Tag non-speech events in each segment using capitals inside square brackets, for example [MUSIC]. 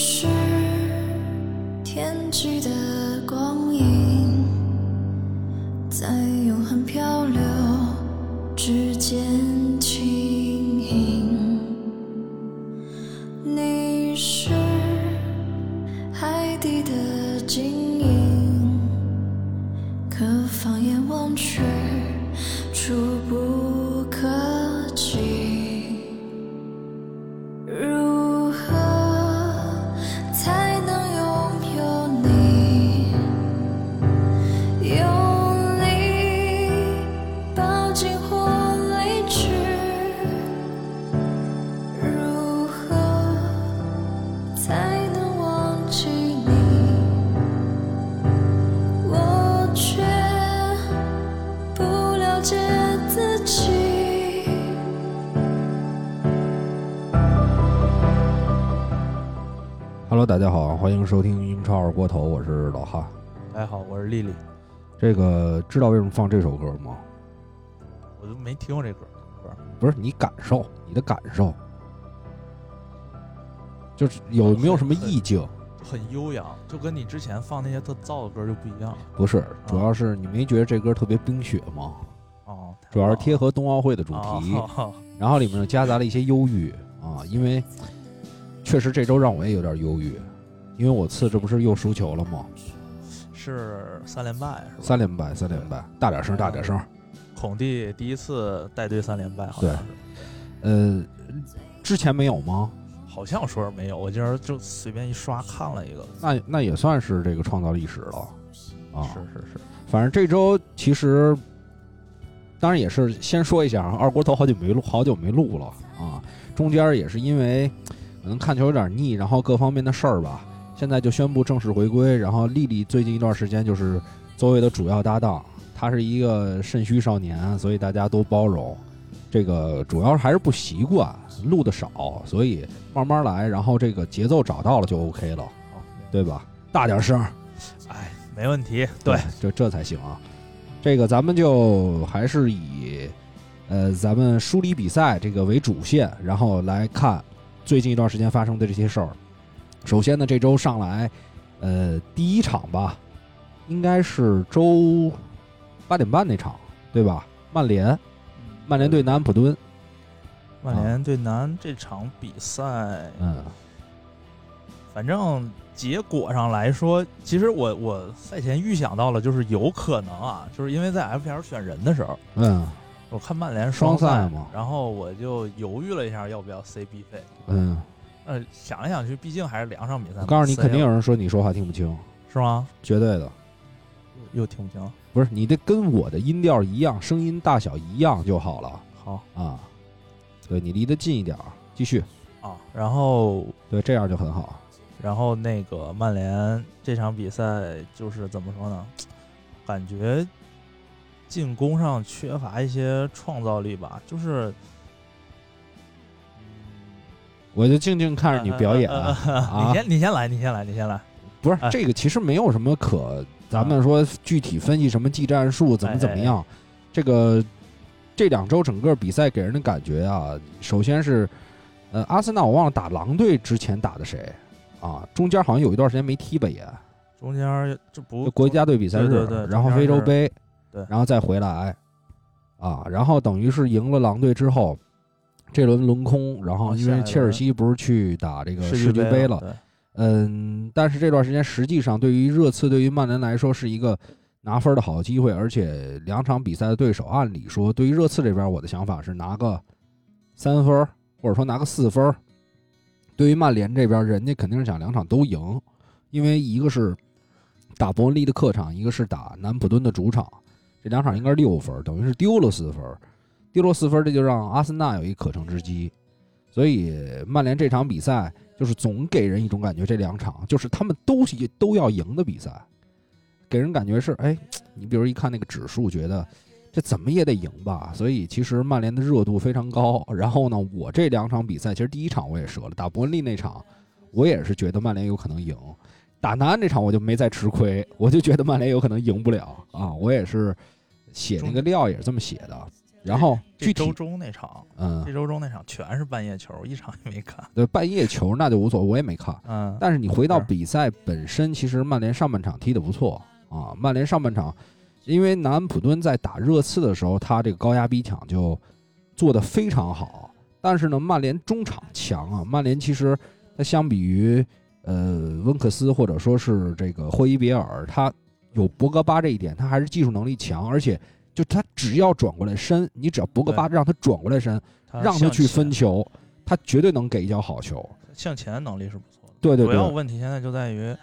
是大家好，欢迎收听英超二锅头，我是老哈。大家好，我是丽丽，这个知道为什么放这首歌吗？我都没听过这歌歌，不是你感受，你的感受，就是有没有什么意境？很悠扬，就跟你之前放那些特燥的歌就不一样。不是，主要是你没觉得这歌特别冰雪吗？哦，主要是贴合冬奥会的主题，哦然后里面又夹杂了一些忧郁啊，因为确实这周让我也有点忧郁，因为我次这不是又输球了吗？是三连败是吧？三连败，三连败，大点声，大点声。孔蒂第一次带队三连败，好像是，呃，之前没有吗？好像说是没有，我今儿就随便一刷看了一个，那那也算是这个创造历史了啊。是是是，反正这周其实，当然也是先说一下啊，二锅头好久没录，好久没录了啊。中间也是因为可能看球有点腻，然后各方面的事儿吧，现在就宣布正式回归。然后丽丽最近一段时间就是作为的主要搭档，她是一个肾虚少年，所以大家都包容。这个主要还是不习惯录的少，所以慢慢来，然后这个节奏找到了就 OK 了，对吧？大点声。哎，没问题，对，这这才行啊。这个咱们就还是以呃咱们梳理比赛这个为主线，然后来看最近一段时间发生的这些事儿。首先呢，这周上来，呃，第一场吧，应该是周八点半那场，对吧？曼联，曼联对南安普敦，曼联对南这场比赛，嗯，反正结果上来说，其实我我赛前预想到了，就是有可能啊，就是因为在 FPL 选人的时候，嗯我看曼联双赛赛嘛然后我就犹豫了一下要不要 CB 费。嗯，呃，想来想去，毕竟还是两场比赛。我告诉你，肯定有人说你说话听不清，是吗？绝对的。又听不清。不是你得跟我的音调一样，声音大小一样就好了。好啊，对你离得近一点儿，继续，啊，然后对，这样就很好。然后那个曼联这场比赛就是怎么说呢？感觉进攻上缺乏一些创造力吧，就是。我就静静看着你表演啊你，先，你先来，你先来，你先来。不是哎这个，其实没有什么可咱们说具体分析什么技战术怎么怎么样。这个这两周整个比赛给人的感觉啊，首先是呃，阿森纳我忘了打狼队之前打的谁啊，中间好像有一段时间没踢吧也，中间这不就国家队比赛日，对对对然后非洲杯，对然后再回来，啊，然后等于是赢了狼队之后，这轮轮空，然后因为切尔西不是去打这个世界杯俱杯了，对嗯，但是这段时间实际上对于热刺对于曼联来说是一个拿分的好机会，而且两场比赛的对手，按理说对于热刺这边，我的想法是拿个三分或者说拿个四分。对于曼联这边，人家肯定是想两场都赢，因为一个是打伯恩利的客场，一个是打南普敦的主场，这两场应该是六分，等于是丢了四分，丢了四分，这就让阿森纳有一可乘之机。所以曼联这场比赛就是总给人一种感觉，这两场就是他们都都要赢的比赛，给人感觉是，哎，你比如一看那个指数，觉得这怎么也得赢吧。所以其实曼联的热度非常高。然后呢，我这两场比赛，其实第一场我也折了，打伯恩利那场，我也是觉得曼联有可能赢。打南安这场我就没再吃亏，我就觉得曼联有可能赢不了啊。我也是写那个料也是这么写的。然后具体中那场，嗯这周中那场全是半夜球，一场也没看。对半夜球那就无所谓，我也没看。嗯，但是你回到比赛本身，其实曼联上半场踢得不错啊。曼联上半场，因为南安普敦在打热刺的时候，他这个高压逼抢就做得非常好。但是呢，曼联中场强啊。曼联其实它相比于呃温克斯或者说是这个霍伊别尔，他有博格巴这一点，他还是技术能力强，而且就他只要转过来身，你只要博格巴让他转过来身，他让他去分球，他绝对能给一脚好球。向前能力是不错的。对对对主要问题现在就在于，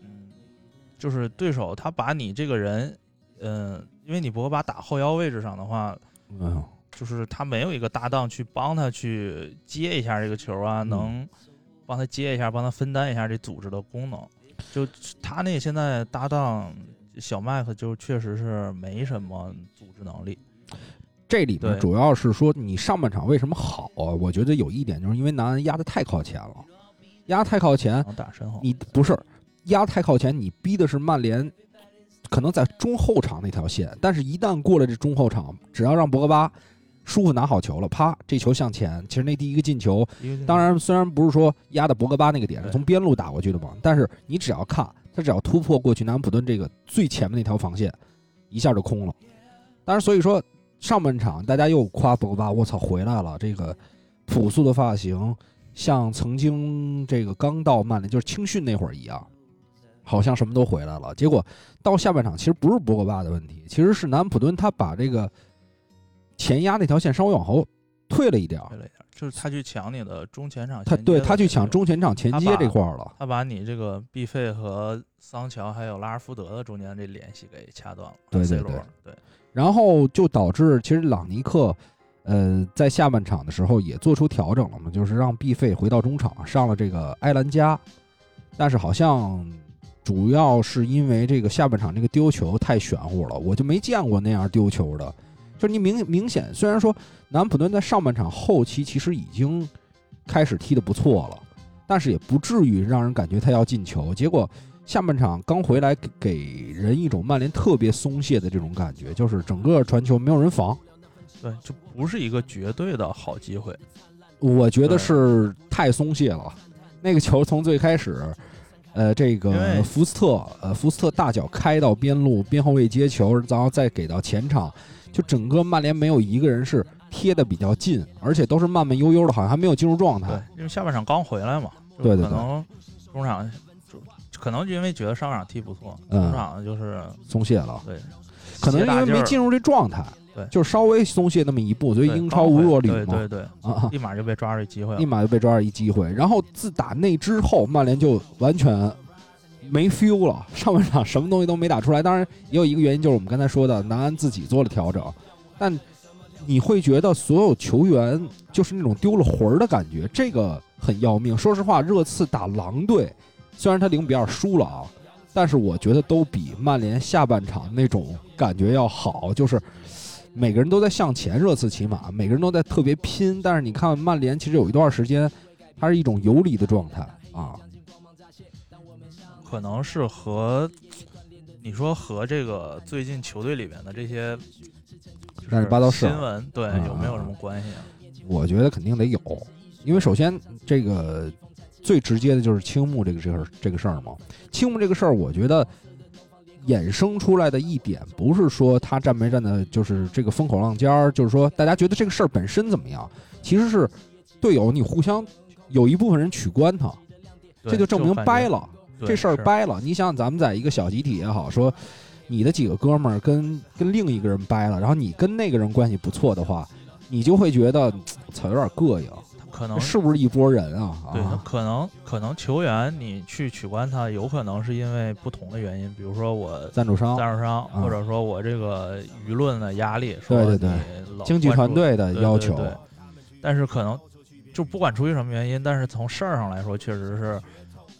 嗯，就是对手他把你这个人，嗯、因为你博格巴打后腰位置上的话，嗯，就是他没有一个搭档去帮他去接一下这个球啊，嗯能帮他接一下，帮他分担一下这组织的功能。就他那现在搭档小麦克就确实是没什么组织能力。这里面主要是说你上半场为什么好啊？我觉得有一点就是因为南安压得太靠前了，压太靠前，打身后，你不是压太靠前，你逼的是曼联，可能在中后场那条线，但是一旦过了这中后场，只要让博格巴舒服拿好球了，啪，这球向前，其实那第一个进球，当然虽然不是说压的博格巴那个点，是从边路打过去的嘛，但是你只要看他只要突破过去南安普顿这个最前面那条防线，一下就空了。当然，所以说上半场大家又夸博格巴，我操回来了，这个朴素的发型，像曾经这个刚到曼联就是青训那会儿一样，好像什么都回来了。结果到下半场其实不是博格巴的问题，其实是南安普敦他把这个前压那条线稍微往后退了一点儿对，了一点，就是他去抢你的中前场他衔接的对他去抢中前场前接这块儿了。他把你这个毕费和桑乔还有拉尔福德的中间这联系给掐断了。对对 C 对罗对然后就导致其实朗尼克，呃，在下半场的时候也做出调整了嘛，就是让毕费回到中场，上了这个埃兰加，但是好像主要是因为这个下半场这个丢球太玄乎了，我就没见过那样丢球的，就是你明明显虽然说南安普顿在上半场后期其实已经开始踢得不错了，但是也不至于让人感觉他要进球，结果。下半场刚回来，给给人一种曼联特别松懈的这种感觉，就是整个传球没有人防。对，就不是一个绝对的好机会。我觉得是太松懈了。那个球从最开始，呃，这个福斯特，呃，福斯特大脚开到边路，边后卫接球，然后再给到前场，就整个曼联没有一个人是贴的比较近，而且都是慢慢悠悠的，好像还没有进入状态。，因为下半场刚回来嘛，对对对可能中场就可能就因为觉得上半场踢不错，嗯中场就是松懈了，对，可能因为没进入入这状态，对就稍微松懈那么一步，所以英超无弱旅嘛，对对对，啊，立马就被抓住机会了立。马就被抓住一机会。然后自打那之后，曼联就完全没 feel 了，[LAUGHS] 上半场什么东西都没打出来。当然，也有一个原因就是我们刚才说的，南安自己做了调整，但你会觉得所有球员就是那种丢了魂儿的感觉，这个很要命。说实话，热刺打狼队，虽然他零比二输了啊，但是我觉得都比曼联下半场那种感觉要好，就是。每个人都在向前，热刺起码每个人都在特别拼，但是你看曼联其实有一段时间，它是一种游离的状态啊。可能是和你说和这个最近球队里面的这些就是乱七八糟事新闻对嗯有没有什么关系啊？我觉得肯定得有，因为首先这个最直接的就是青木这个事儿这个事儿嘛。青木这个事儿，我觉得衍生出来的一点不是说他站没站的，就是这个风口浪尖儿，就是说大家觉得这个事儿本身怎么样，其实是队友你互相有一部分人取关他，这就证明掰了。对这事儿掰了。你想，咱们在一个小集体也好，说你的几个哥们儿跟跟另一个人掰了，然后你跟那个人关系不错的话，你就会觉得操有点膈应，可能是不是一拨人啊？对，可能可能球员你去取关他，有可能是因为不同的原因，比如说我赞助商、赞助商，啊或者说我这个舆论的压力，说对对对经济团队的要求，对对但是可能就不管出于什么原因，但是从事儿上来说，确实是，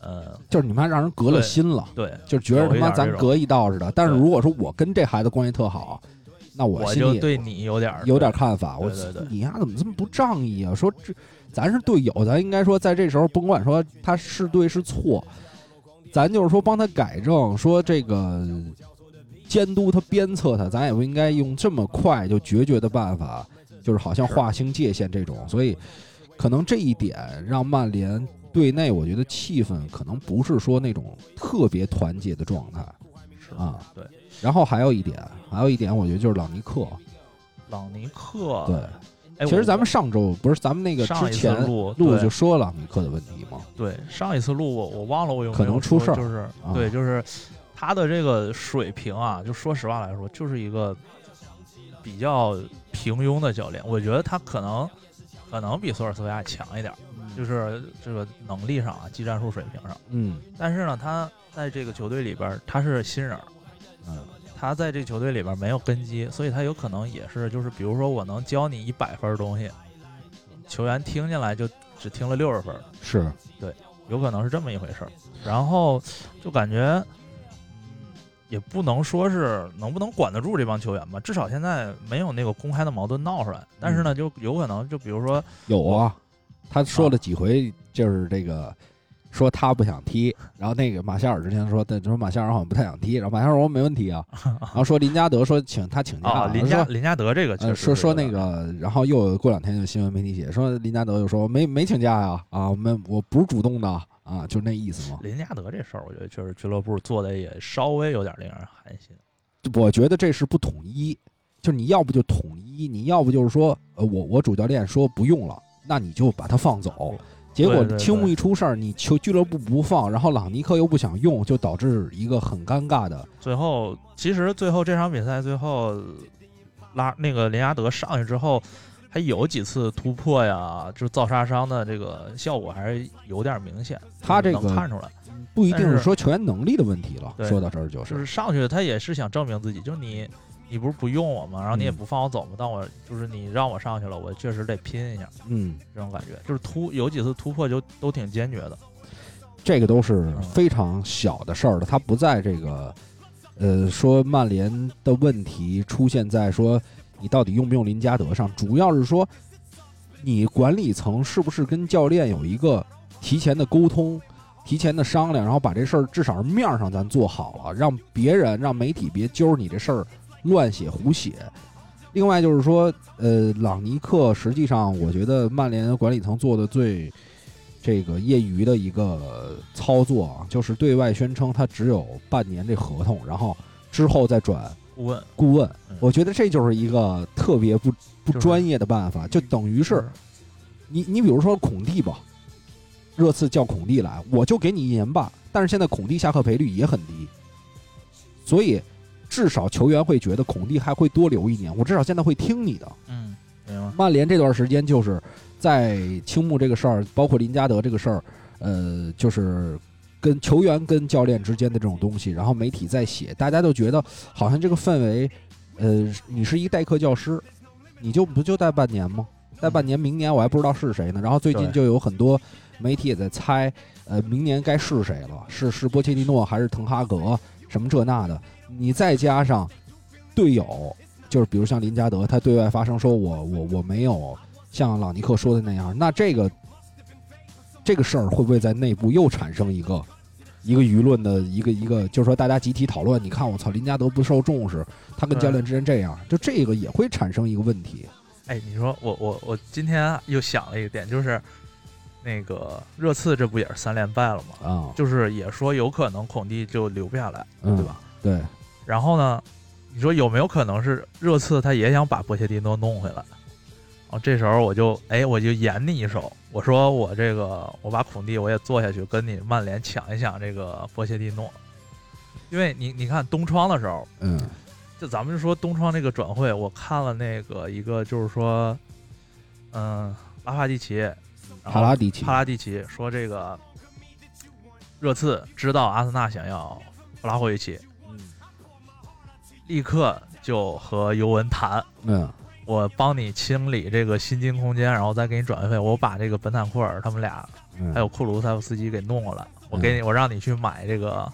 呃，就是你妈让人隔了心了，对，就觉得他妈咱隔一道似的。但是如果说我跟这孩子关系特好，那我我心里就对你有点有点看法。我你丫怎么这么不仗义啊？说这咱是队友，咱应该说在这时候甭管说他是对是错，咱就是说帮他改正。说这个监督他、鞭策他，咱也不应该用这么快就决绝的办法，就是好像划清界限这种。所以，可能这一点让曼联队内，我觉得气氛可能不是说那种特别团结的状态是啊。对，然后还有一点，还有一点，我觉得就是朗尼克。朗尼克，对，哎，其实咱们上周不是咱们那个之前录录就说朗尼克的问题吗？对上一次录我我忘了我有没可能出事儿就是、啊对，就是他的这个水平啊，就说实话来说，就是一个比较平庸的教练。我觉得他可能可能比索尔斯维亚强一点儿，就是这个能力上啊，技战术水平上。嗯但是呢，他在这个球队里边儿他是新人儿，嗯他在这个球队里边儿没有根基，所以他有可能也是就是，比如说我能教你一百分儿东西，球员听进来就只听了六十分是对有可能是这么一回事儿。然后就感觉，嗯，也不能说是能不能管得住这帮球员吧，至少现在没有那个公开的矛盾闹出来。但是呢，就有可能就比如说，有啊，他说了几回，就是这个说他不想踢，然后那个马夏尔之前说，但说马夏尔好像不太想踢，然后马夏尔说没问题啊，[LAUGHS] 然后说林加德说请他请假，啊，林加林加德这个呃说说那个，然后又过两天就新闻媒体写说林加德又说没没请假呀啊，我们我不是主动的啊，就那意思嘛。林加德这事儿，我觉得确实俱乐部做的也稍微有点令人寒心。我觉得这是不统一，就是你要不就统一，你要不就是说，呃，我我主教练说不用了，那你就把他放走。结果青木一出事儿，你球俱乐部不放，然后朗尼克又不想用，就导致一个很尴尬的。最后，其实最后这场比赛最后拉那个林加德上去之后，还有几次突破呀，就是造杀伤的这个效果还是有点明显。他这个能看出来，不一定是是说球员能力的问题了。说到这儿就是就是是上去他也是想证明自己，就是你你不是不用我吗？然后你也嗯不放我走吗？但我就是你让我上去了，我确实得拼一下，嗯，这种感觉就是突有几次突破就都挺坚决的。这个都是嗯非常小的事儿了，他不在这个，呃，说曼联的问题出现在说你到底用不用林加德上，主要是说你管理层是不是跟教练有一个提前的沟通、提前的商量，然后把这事儿至少是面儿上咱做好了，让别人让媒体别揪着你这事儿乱写胡写。另外就是说，呃，朗尼克实际上我觉得曼联管理层做的最这个业余的一个操作啊，就是对外宣称他只有半年这合同，然后之后再转顾问。顾问。嗯。我觉得这就是一个特别不不专业的办法，就等于是你你比如说孔蒂吧，热刺叫孔蒂来，我就给你一年半，但是现在孔蒂下课赔率也很低，所以至少球员会觉得孔蒂还会多留一年，我至少现在会听你的。嗯，明白。曼联这段时间就是在青木这个事儿，包括林加德这个事儿，呃，就是跟球员跟教练之间的这种东西，然后媒体在写，大家都觉得好像这个氛围，呃，你是一代课教师，你就不就带半年吗？带半年，明年我还不知道是谁呢。然后最近就有很多媒体也在猜，呃，明年该是谁了？是是波切蒂诺还是滕哈格？什么这那的？你再加上队友，就是比如像林加德，他对外发声说我我我没有像朗尼克说的那样，那这个这个事儿会不会在内部又产生一个一个舆论的一个一个，就是说大家集体讨论？你看我操，林加德不受重视，他跟教练之间这样，就这个也会产生一个问题。哎，你说我我我今天又想了一个点，就是那个热刺这不也是三连败了吗？啊，就是也说有可能孔蒂就留不下来，嗯对吧？对，然后呢，你说有没有可能是热刺他也想把波切蒂诺弄回来？哦，这时候我就哎，我就演你一手，我说我这个我把孔蒂我也做下去，跟你曼联抢一抢这个波切蒂诺，因为你你看东窗的时候，嗯。就咱们就说东窗这个转会，我看了那个一个就是说，嗯，拉帕蒂奇，帕拉蒂奇。帕拉蒂奇说这个热刺知道阿森纳想要弗拉霍维奇，嗯立刻就和尤文谈，嗯我帮你清理这个薪金空间，然后再给你转会费，我把这个本坦库尔他们俩嗯，还有库卢塞夫斯基给弄过来，我给你，我让你去买这个。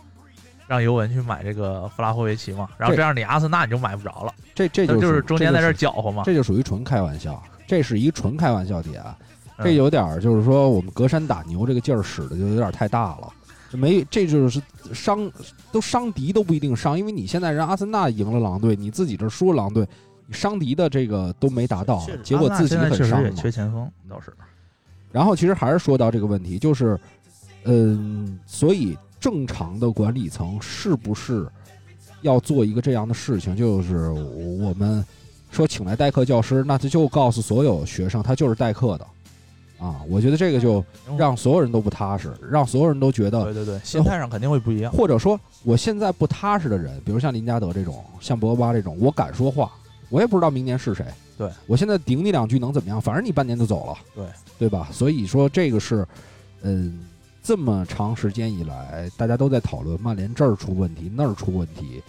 让尤文去买这个弗拉霍维奇嘛，然后这这样你阿森纳你就买不着了，这这就就是中间在这搅和嘛。就这就属于纯开玩笑，这是一纯开玩笑点。啊这有点儿就是说我们隔山打牛这个劲儿使的就有点儿太大了。没，这就是伤，都伤敌都不一定伤，因为你现在人阿森纳赢了狼队，你自己这输了狼队，你伤敌的这个都没达到，结果自己很伤嘛。缺前锋，倒是。然后其实还是说到这个问题，就是，嗯，所以正常的管理层是不是要做一个这样的事情？就是我们说请来代课教师，那他就告诉所有学生他就是代课的，啊，我觉得这个就让所有人都不踏实，让所有人都觉得对对对，心态上肯定会不一样。或者说，我现在不踏实的人，比如像林加德这种，像博格巴这种，我敢说话，我也不知道明年是谁。对我现在顶你两句能怎么样？反正你半年就走了，对对吧？所以说这个是，嗯，这么长时间以来，大家都在讨论曼联这儿出问题，那儿出问题，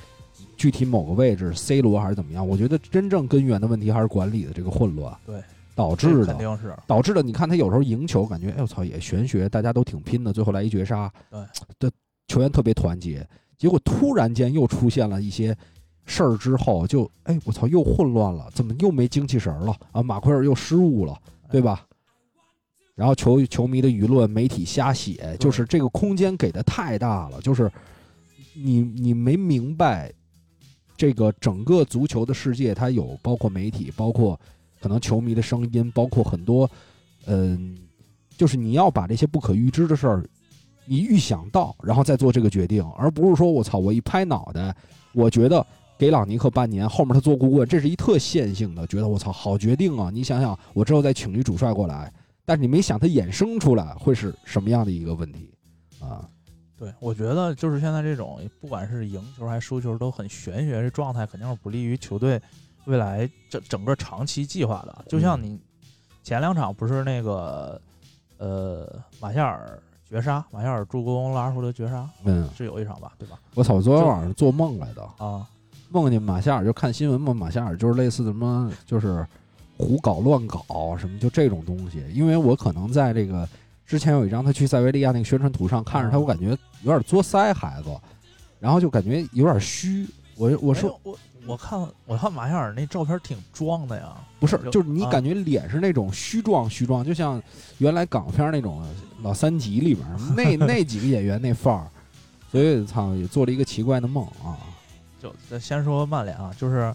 具体某个位置，C 罗还是怎么样？我觉得真正根源的问题还是管理的这个混乱对，导致的肯。定是导致的你看他有时候赢球，感觉哎我操也玄学，大家都挺拼的，最后来一绝杀，对的球员特别团结，结果突然间又出现了一些事儿之后，就哎我操又混乱了，怎么又没精气神儿了啊？马奎尔又失误了，对吧？然后球球迷的舆论、媒体瞎写，就是这个空间给的太大了，就是你你没明白，这个整个足球的世界，它有包括媒体，包括可能球迷的声音，包括很多，嗯，就是你要把这些不可预知的事儿，你预想到，然后再做这个决定，而不是说我操，我一拍脑袋，我觉得给朗尼克半年，后面他做顾问，这是一特线性的，觉得我操好决定啊！你想想，我之后再请一主帅过来，但是你没想他衍生出来会是什么样的一个问题啊？对，我觉得就是现在这种，不管是赢球还是输球，都很玄学，这状态肯定是不利于球队未来整整个长期计划的。就像你前两场不是那个呃马夏尔绝杀，马夏尔助攻拉什福德绝杀嗯，是有一场吧，对吧？我操，我昨天晚上做梦来的，啊，梦见马夏尔就看新闻嘛，马夏尔就是类似什么就是胡搞乱搞什么就这种东西，因为我可能在这个之前有一张他去塞维利亚那个宣传图上看着他，啊我感觉有点作腮孩子，然后就感觉有点虚。我我说我我看我看马夏尔那照片挺壮的呀，不是，就就是你啊感觉脸是那种虚壮虚壮，就像原来港片那种老三级里边那 [LAUGHS] 那几个演员那范儿，所以操也做了一个奇怪的梦啊。就先说曼联啊，就是，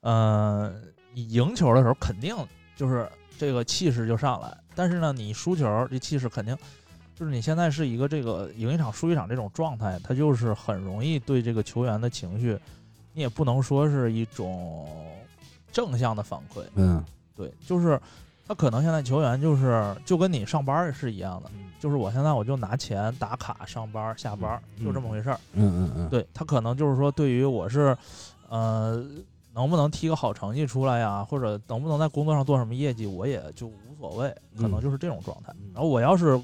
呃，你赢球的时候肯定就是这个气势就上来，但是呢，你输球这气势肯定就是你现在是一个这个赢一场输一场这种状态，他就是很容易对这个球员的情绪，你也不能说是一种正向的反馈，嗯。对，就是他可能现在球员就是就跟你上班是一样的，就是我现在我就拿钱打卡上班下班，嗯就这么回事儿。嗯嗯嗯，对他可能就是说，对于我是，呃，能不能踢个好成绩出来呀，或者能不能在工作上做什么业绩，我也就无所谓，可能就是这种状态。嗯。然后我要是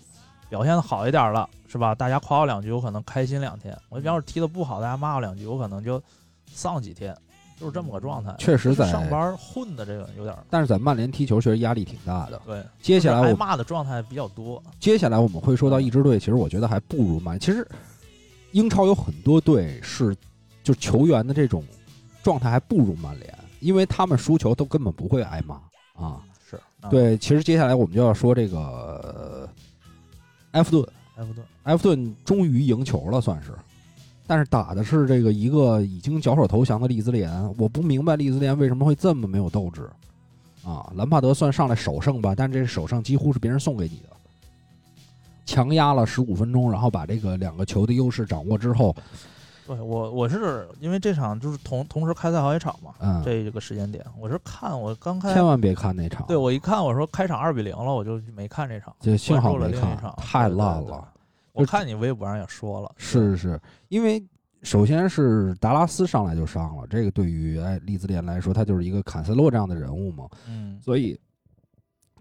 表现的好一点了，是吧？大家夸我两句，我可能开心两天；我要是踢的不好，大家骂我两句，我可能就丧几天，就是这么个状态。确实在上班混的这个有点儿但是在曼联踢球确实压力挺大的。对，接下来我骂的状态比较多。接下来我们会说到一支队，其实我觉得还不如曼。其实英超有很多队是就球员的这种状态还不如曼联，因为他们输球都根本不会挨骂啊。是，啊，对，其实接下来我们就要说这个呃埃弗顿，埃弗顿，埃弗顿终于赢球了，算是。但是打的是这个一个已经缴手投降的利兹联，我不明白利兹联为什么会这么没有斗志啊！兰帕德算上来首胜吧，但这首胜几乎是别人送给你的，强压了十五分钟，然后把这个两个球的优势掌握之后，对我我是因为这场就是同同时开赛好几场嘛，嗯，这个时间点，我是看我刚开千万别看那场，对我一看，我说开场二比零了，我就没看这场，就幸好没关注了另一看场，，太对对对烂了。我看你微博上也说了，是是，因为首先是达拉斯上来就伤了，这个对于哎利兹联来说，他就是一个坎塞洛这样的人物嘛，嗯，所以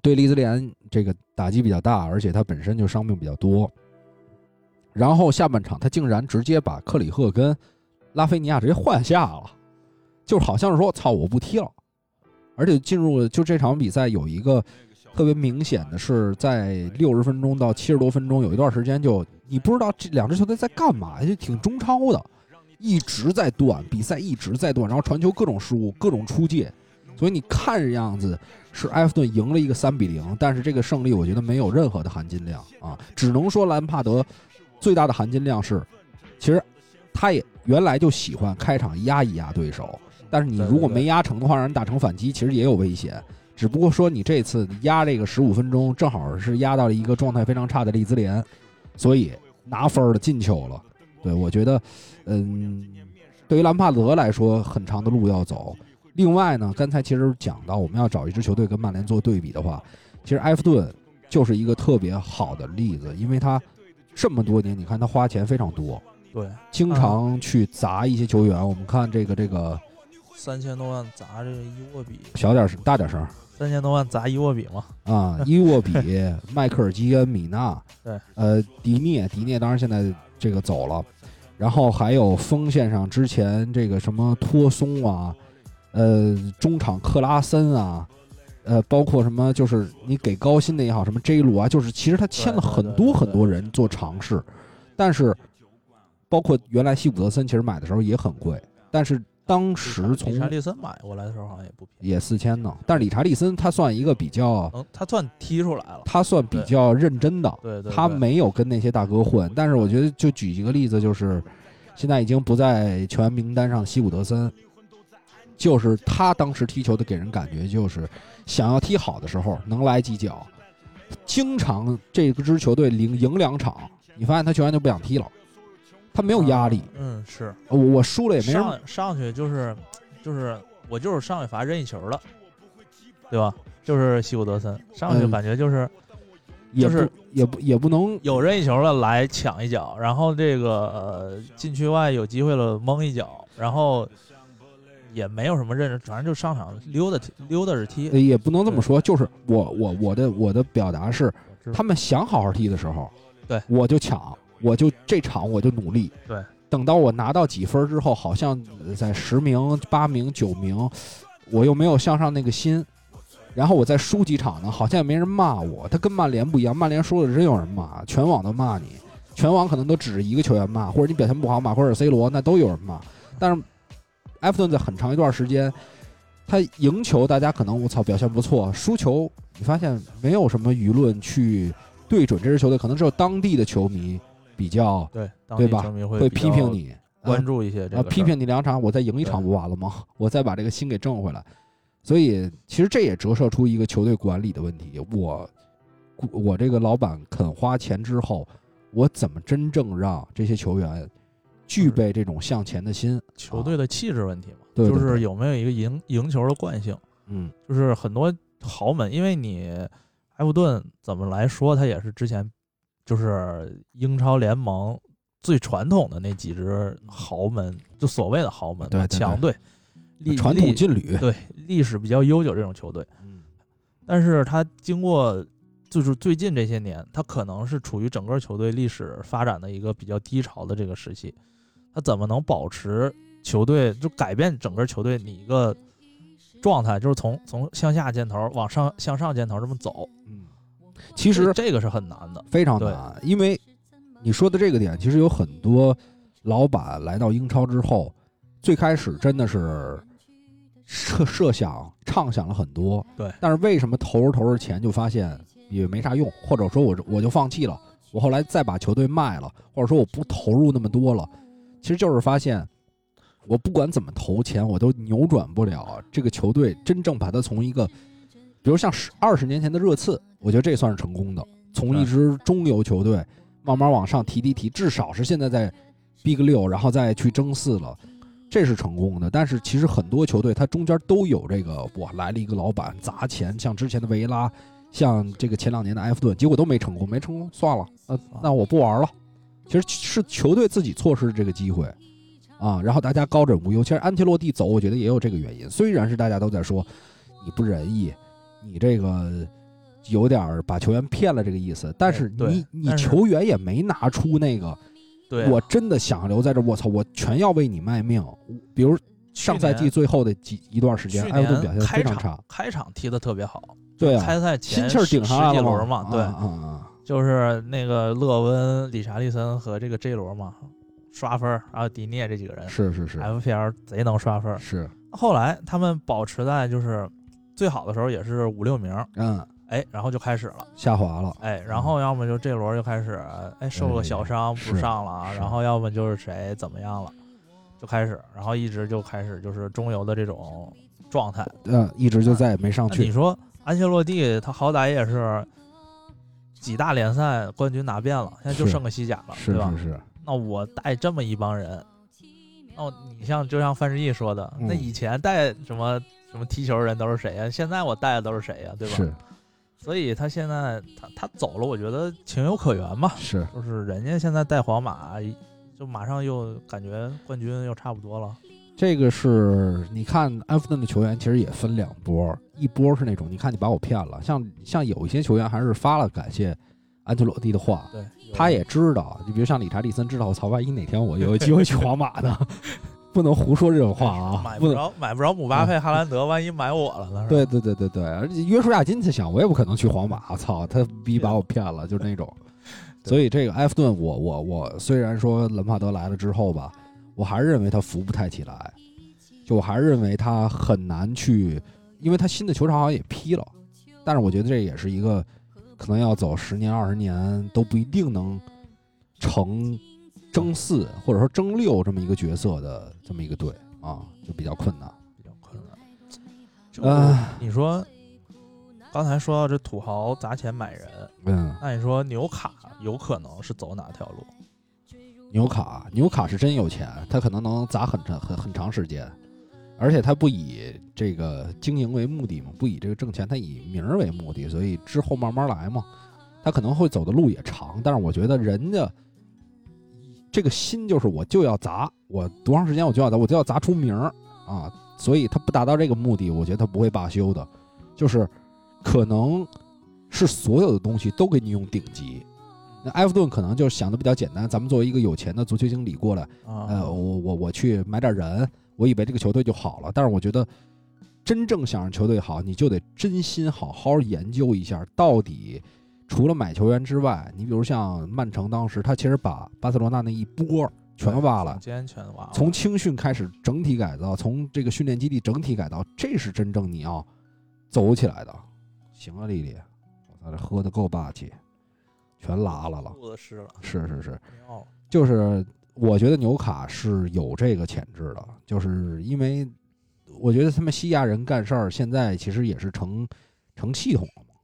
对利兹联这个打击比较大，而且他本身就伤病比较多。然后下半场他竟然直接把克里赫跟拉菲尼亚直接换下了，就好像是说操我不踢了，而且进入了就这场比赛有一个特别明显的是在六十分钟到七十多分钟有一段时间就你不知道这两支球队在干嘛，就挺中超的，一直在断比赛一直在断，然后传球各种失误各种出界，所以你看着样子是埃弗顿赢了一个三比零，但是这个胜利我觉得没有任何的含金量啊，只能说兰帕德最大的含金量是，其实他也原来就喜欢开场压一压对手，但是你如果没压成的话，让人打成反击，其实也有危险。只不过说你这次压这个十五分钟，正好是压到了一个状态非常差的利兹联，所以拿分儿的进球了。对我觉得，嗯，对于兰帕德来说，很长的路要走。另外呢，刚才其实讲到我们要找一支球队跟曼联做对比的话，其实埃弗顿就是一个特别好的例子，因为他这么多年，你看他花钱非常多，对，经常去砸一些球员。我们看这个这个三千多万砸这个伊沃比，小点声，大点声。三千多万砸伊沃比嘛，啊，伊沃比、迈克尔基恩、米纳，对，呃，迪涅，迪涅当然现在这个走了，然后还有锋线上之前这个什么托松啊，呃，中场克拉森啊。呃，包括什么，就是你给高薪的也好，什么 J 鲁啊，就是其实他签了很多很多人做尝试，但是包括原来西古德森其实买的时候也很贵，但是当时从理查利森买过来的时候好像也不便宜，也四千呢，但是理查利森他算一个比较，他算踢出来了，他算比较认真的，他没有跟那些大哥混。但是我觉得，就举一个例子，就是现在已经不在球员名单上，西古德森，就是他当时踢球的给人感觉就是想要踢好的时候能来几脚，经常这支球队赢赢两场，你发现他球员就不想踢了，他没有压力，嗯，是我我输了也没人上上去就是就是我就是上去罚任意球了，对吧？就是西古德森上去嗯感觉就是也不就是也不也不能有任意球了来抢一脚，然后这个呃禁区外有机会了蒙一脚，然后也没有什么认识，反正就上场溜达溜达着踢。呃也不能这么说，就是我我我的我的表达是，他们想好好踢的时候，对我就抢，我就这场我就努力，对，等到我拿到几分之后，好像呃在十名、八名、九名，我又没有向上那个心，然后我再输几场呢，好像也没人骂我。他跟曼联不一样，曼联输了真有人骂，全网都骂你，全网可能都指着一个球员骂，或者你表现不好，马奎尔、C 罗那都有人骂。但是埃弗顿在很长一段时间，他赢球大家可能我操表现不错，输球你发现没有什么舆论去对准这支球队，可能只有当地的球迷比较对，对吧会会批评你，关注一些这啊，批评你两场，我再赢一场不完了吗？[LAUGHS] 我再把这个心给挣回来。所以其实这也折射出一个球队管理的问题。我我这个老板肯花钱之后，我怎么真正让这些球员具备这种向前的心？球队的气质问题嘛，对对对就是有没有一个赢赢球的惯性。嗯，就是很多豪门，因为你埃弗顿怎么来说，他也是之前就是英超联盟最传统的那几支豪门，就所谓的豪门强队，历传统劲旅。对历史比较悠久这种球队，嗯但是他经过就是最近这些年，他可能是处于整个球队历史发展的一个比较低潮的这个时期，他怎么能保持球队就改变整个球队你一个状态，就是从从向下箭头往上向上箭头这么走，嗯，其实这这个是很难的。非常难，因为你说的这个点，其实有很多老板来到英超之后，最开始真的是设设想、畅想了很多，对但是为什么投着投着钱就发现也没啥用，或者说我我就放弃了，我后来再把球队卖了，或者说我不投入那么多了，其实就是发现。我不管怎么投钱，我都扭转不了这个球队，真正把它从一个，比如像十二十年前的热刺，我觉得这算是成功的。从一支中游球队慢慢往上提提提，至少是现在在 Big 六，然后再去争四了，这是成功的。但是其实很多球队它中间都有这个，我，来了一个老板砸钱，像之前的维拉，像这个前两年的埃弗顿，结果都没成功，没成功算了，呃，那我不玩了。其实是球队自己错失这个机会。啊，然后大家高枕无忧。其实安切洛蒂走，我觉得也有这个原因。虽然是大家都在说你不仁义，你这个有点把球员骗了这个意思，但是你你球员也没拿出那个，对啊，我真的想留在这儿，我操，我全要为你卖命。比如上赛季最后的几一段时间，去埃弗顿表现非常差，开场踢得特别好，对啊，开赛前心气儿顶上来了十几轮嘛，对，啊啊啊，就是那个勒温、理查利森和这个 J 罗嘛，刷分儿，然后迪涅这几个人是是是，FPL 贼能刷分儿。是，后来他们保持在就是最好的时候也是五六名，嗯，哎，然后就开始了，下滑了，哎，然后要么就这轮就开始，哎，受个小伤不上了啊，然后要么就是谁怎么样了，就开始，然后一直就开始就是中游的这种状态。嗯，一直就再也没上去。你说安切洛蒂他好歹也是几大联赛冠军拿遍了，现在就剩个西甲了，是对吧？是是，那我带这么一帮人，哦，你像就像范志毅说的，那嗯以前带什么什么踢球人都是谁呀？现在我带的都是谁呀？对吧？是所以他现在他他走了，我觉得情有可原吧。是，就是人家现在带皇马，就马上又感觉冠军又差不多了。这个是你看埃弗顿的球员其实也分两波，一波是那种你看你把我骗了，像像有一些球员还是发了感谢安切洛蒂的话，对，他也知道，你比如像理查利森知道，我操，万一哪天我有机会去皇马呢，[LAUGHS] 不能胡说这种话啊。[LAUGHS] 买不着买不着姆巴佩、哈兰德，万一买我了呢？对对对对对，而且约书亚金他想，我也不可能去皇马，操，他逼把我骗了，就是那种。[LAUGHS] 所以这个埃弗顿，我我我虽然说兰帕德来了之后吧，我还是认为他扶不太起来，就我还是认为他很难去，因为他新的球场好像也批了，但是我觉得这也是一个可能要走十年二十年都不一定能成争四或者说争六这么一个角色的这么一个队啊，就比较困难。比较困难。就啊你说，刚才说到这土豪砸钱买人，嗯，那你说纽卡有可能是走哪条路？纽卡，纽卡是真有钱，他可能能砸很长很很长时间，而且他不以这个经营为目的嘛，不以这个挣钱，他以名儿为目的，所以之后慢慢来嘛。他可能会走的路也长，但是我觉得人家这个心就是我就要砸，我多长时间我就要砸，我就要砸出名儿啊，所以他不达到这个目的，我觉得他不会罢休的，就是可能是所有的东西都给你用顶级。那埃弗顿可能就想的比较简单，咱们作为一个有钱的足球经理过来，啊，呃，我我我去买点人，我以为这个球队就好了。但是我觉得，真正想让球队好，你就得真心好好研究一下，到底除了买球员之外，你比如像曼城当时，他其实把巴塞罗那那一波全挖了总，监全挖了，从青训开始整体改造，从这个训练基地整体改造，这是真正你要走起来的。行啊，丽丽，我操，这喝的够霸气，全拉了了。肚子湿了，是是是，就是我觉得纽卡是有这个潜质的，就是因为我觉得他们西亚人干事儿现在其实也是成成系统了嘛。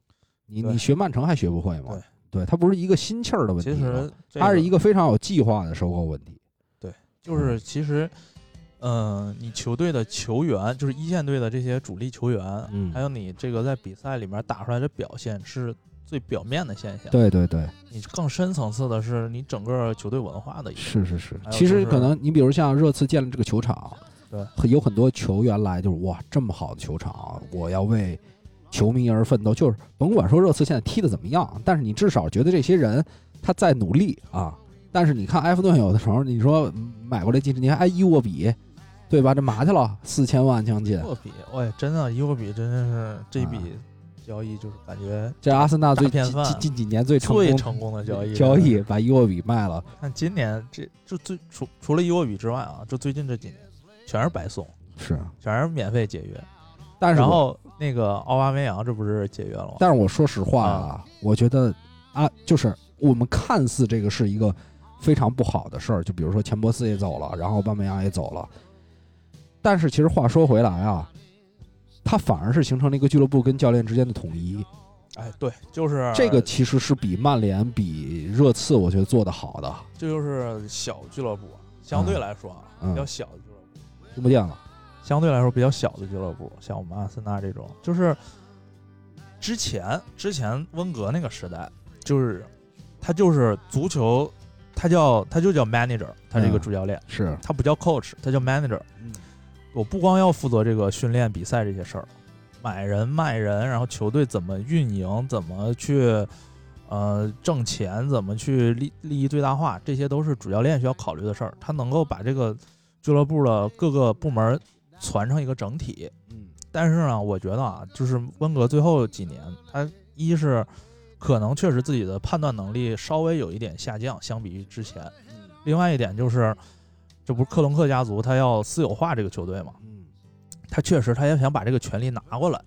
你你学曼城还学不会吗？对，他不是一个心气儿的问题其，实个它是一个非常有计划的收购问题。对就是其实，嗯、你球队的球员，就是一线队的这些主力球员，嗯还有你这个在比赛里面打出来的表现，是最表面的现象。，对对对，你更深层次的是你整个球队文化的一个。是是是。就是其实可能你比如像热刺建了这个球场，对，有很多球员来就是哇，这么好的球场，我要为球迷而奋斗。就是甭管说热刺现在踢的怎么样，但是你至少觉得这些人他在努力啊。但是你看埃弗顿有的时候，你说嗯买过来进，你看哎伊沃比，对吧？这麻去了？四千万将近伊，沃比，喂，真的伊沃比真的是这啊笔交易，就是感觉这阿森纳最近近几年最成功最成功的交易。交易，把伊沃比卖了。但今年这就最除除了伊沃比之外啊，就最近这几年全是白送，是，全是免费解约。但是然后那个奥巴梅扬这不是解约了吗？但是我说实话啊，我觉得啊，就是我们看似这个是一个非常不好的事儿，就比如说钱伯斯也走了，然后巴梅扬也走了，但是其实话说回来啊，它反而是形成了一个俱乐部跟教练之间的统一，哎，对，就是这个其实是比曼联、比热刺我觉得做的好的。这就是小俱乐部，相对来说啊，嗯比较小的俱乐部，听不见了，相对来说比较小的俱乐部，像我们阿森纳这种，就是之前之前温格那个时代，就是他就是足球，他叫他就叫 manager，他是一个嗯主教练，是，他不叫 coach，他叫 manager。嗯我不光要负责这个训练、比赛这些事儿，买人、卖人，然后球队怎么运营，怎么去呃挣钱，怎么去利利益最大化，这些都是主教练需要考虑的事儿。他能够把这个俱乐部的各个部门传成一个整体。嗯但是呢，我觉得啊，就是温格最后几年，他一是可能确实自己的判断能力稍微有一点下降，相比于之前。另外一点就是，这不是克隆克家族他要私有化这个球队嘛？嗯他确实他也想把这个权利拿过来，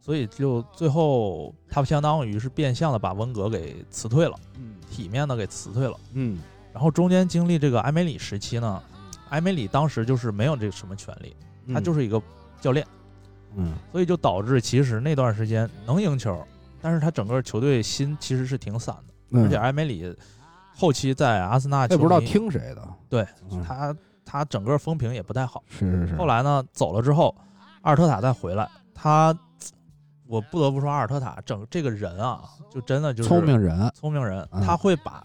所以就最后他相当于是变相的把温格给辞退了，嗯体面的给辞退了。嗯然后中间经历这个埃梅里时期呢，埃梅里当时就是没有这个什么权利，他就是是一个教练，嗯所以就导致其实那段时间能赢球，但是他整个球队心其实是挺散的，嗯，而且埃梅里后期在阿森纳也不知道听谁的，对嗯。他他整个风评也不太好。是是是，后来呢，走了之后，阿尔特塔再回来，他我不得不说，阿尔特塔整这个人啊，就真的就是聪明人，聪明人，嗯。他会把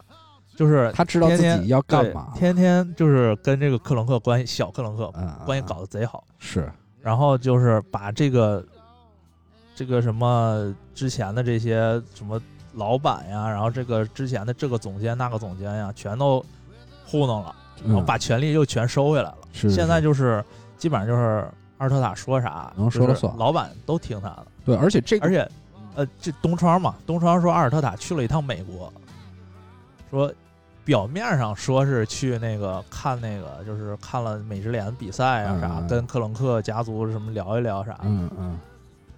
就是他知道自己要干嘛，天天就是跟这个克隆克关系，小克隆克嗯，关系嗯搞得贼好，是，然后就是把这个这个什么之前的这些什么老板呀，然后这个之前的这个总监那个总监呀，全都糊弄了，然后嗯把权力又全收回来了。是现在就是基本上就是阿尔特塔说啥能说了算。老板都听他的，对，而且这个而且呃，这东窗嘛，东窗说阿尔特塔去了一趟美国，说表面上说是去那个看那个，就是看了美职联比赛啊啥，跟克隆克家族什么聊一聊啥。的。嗯嗯。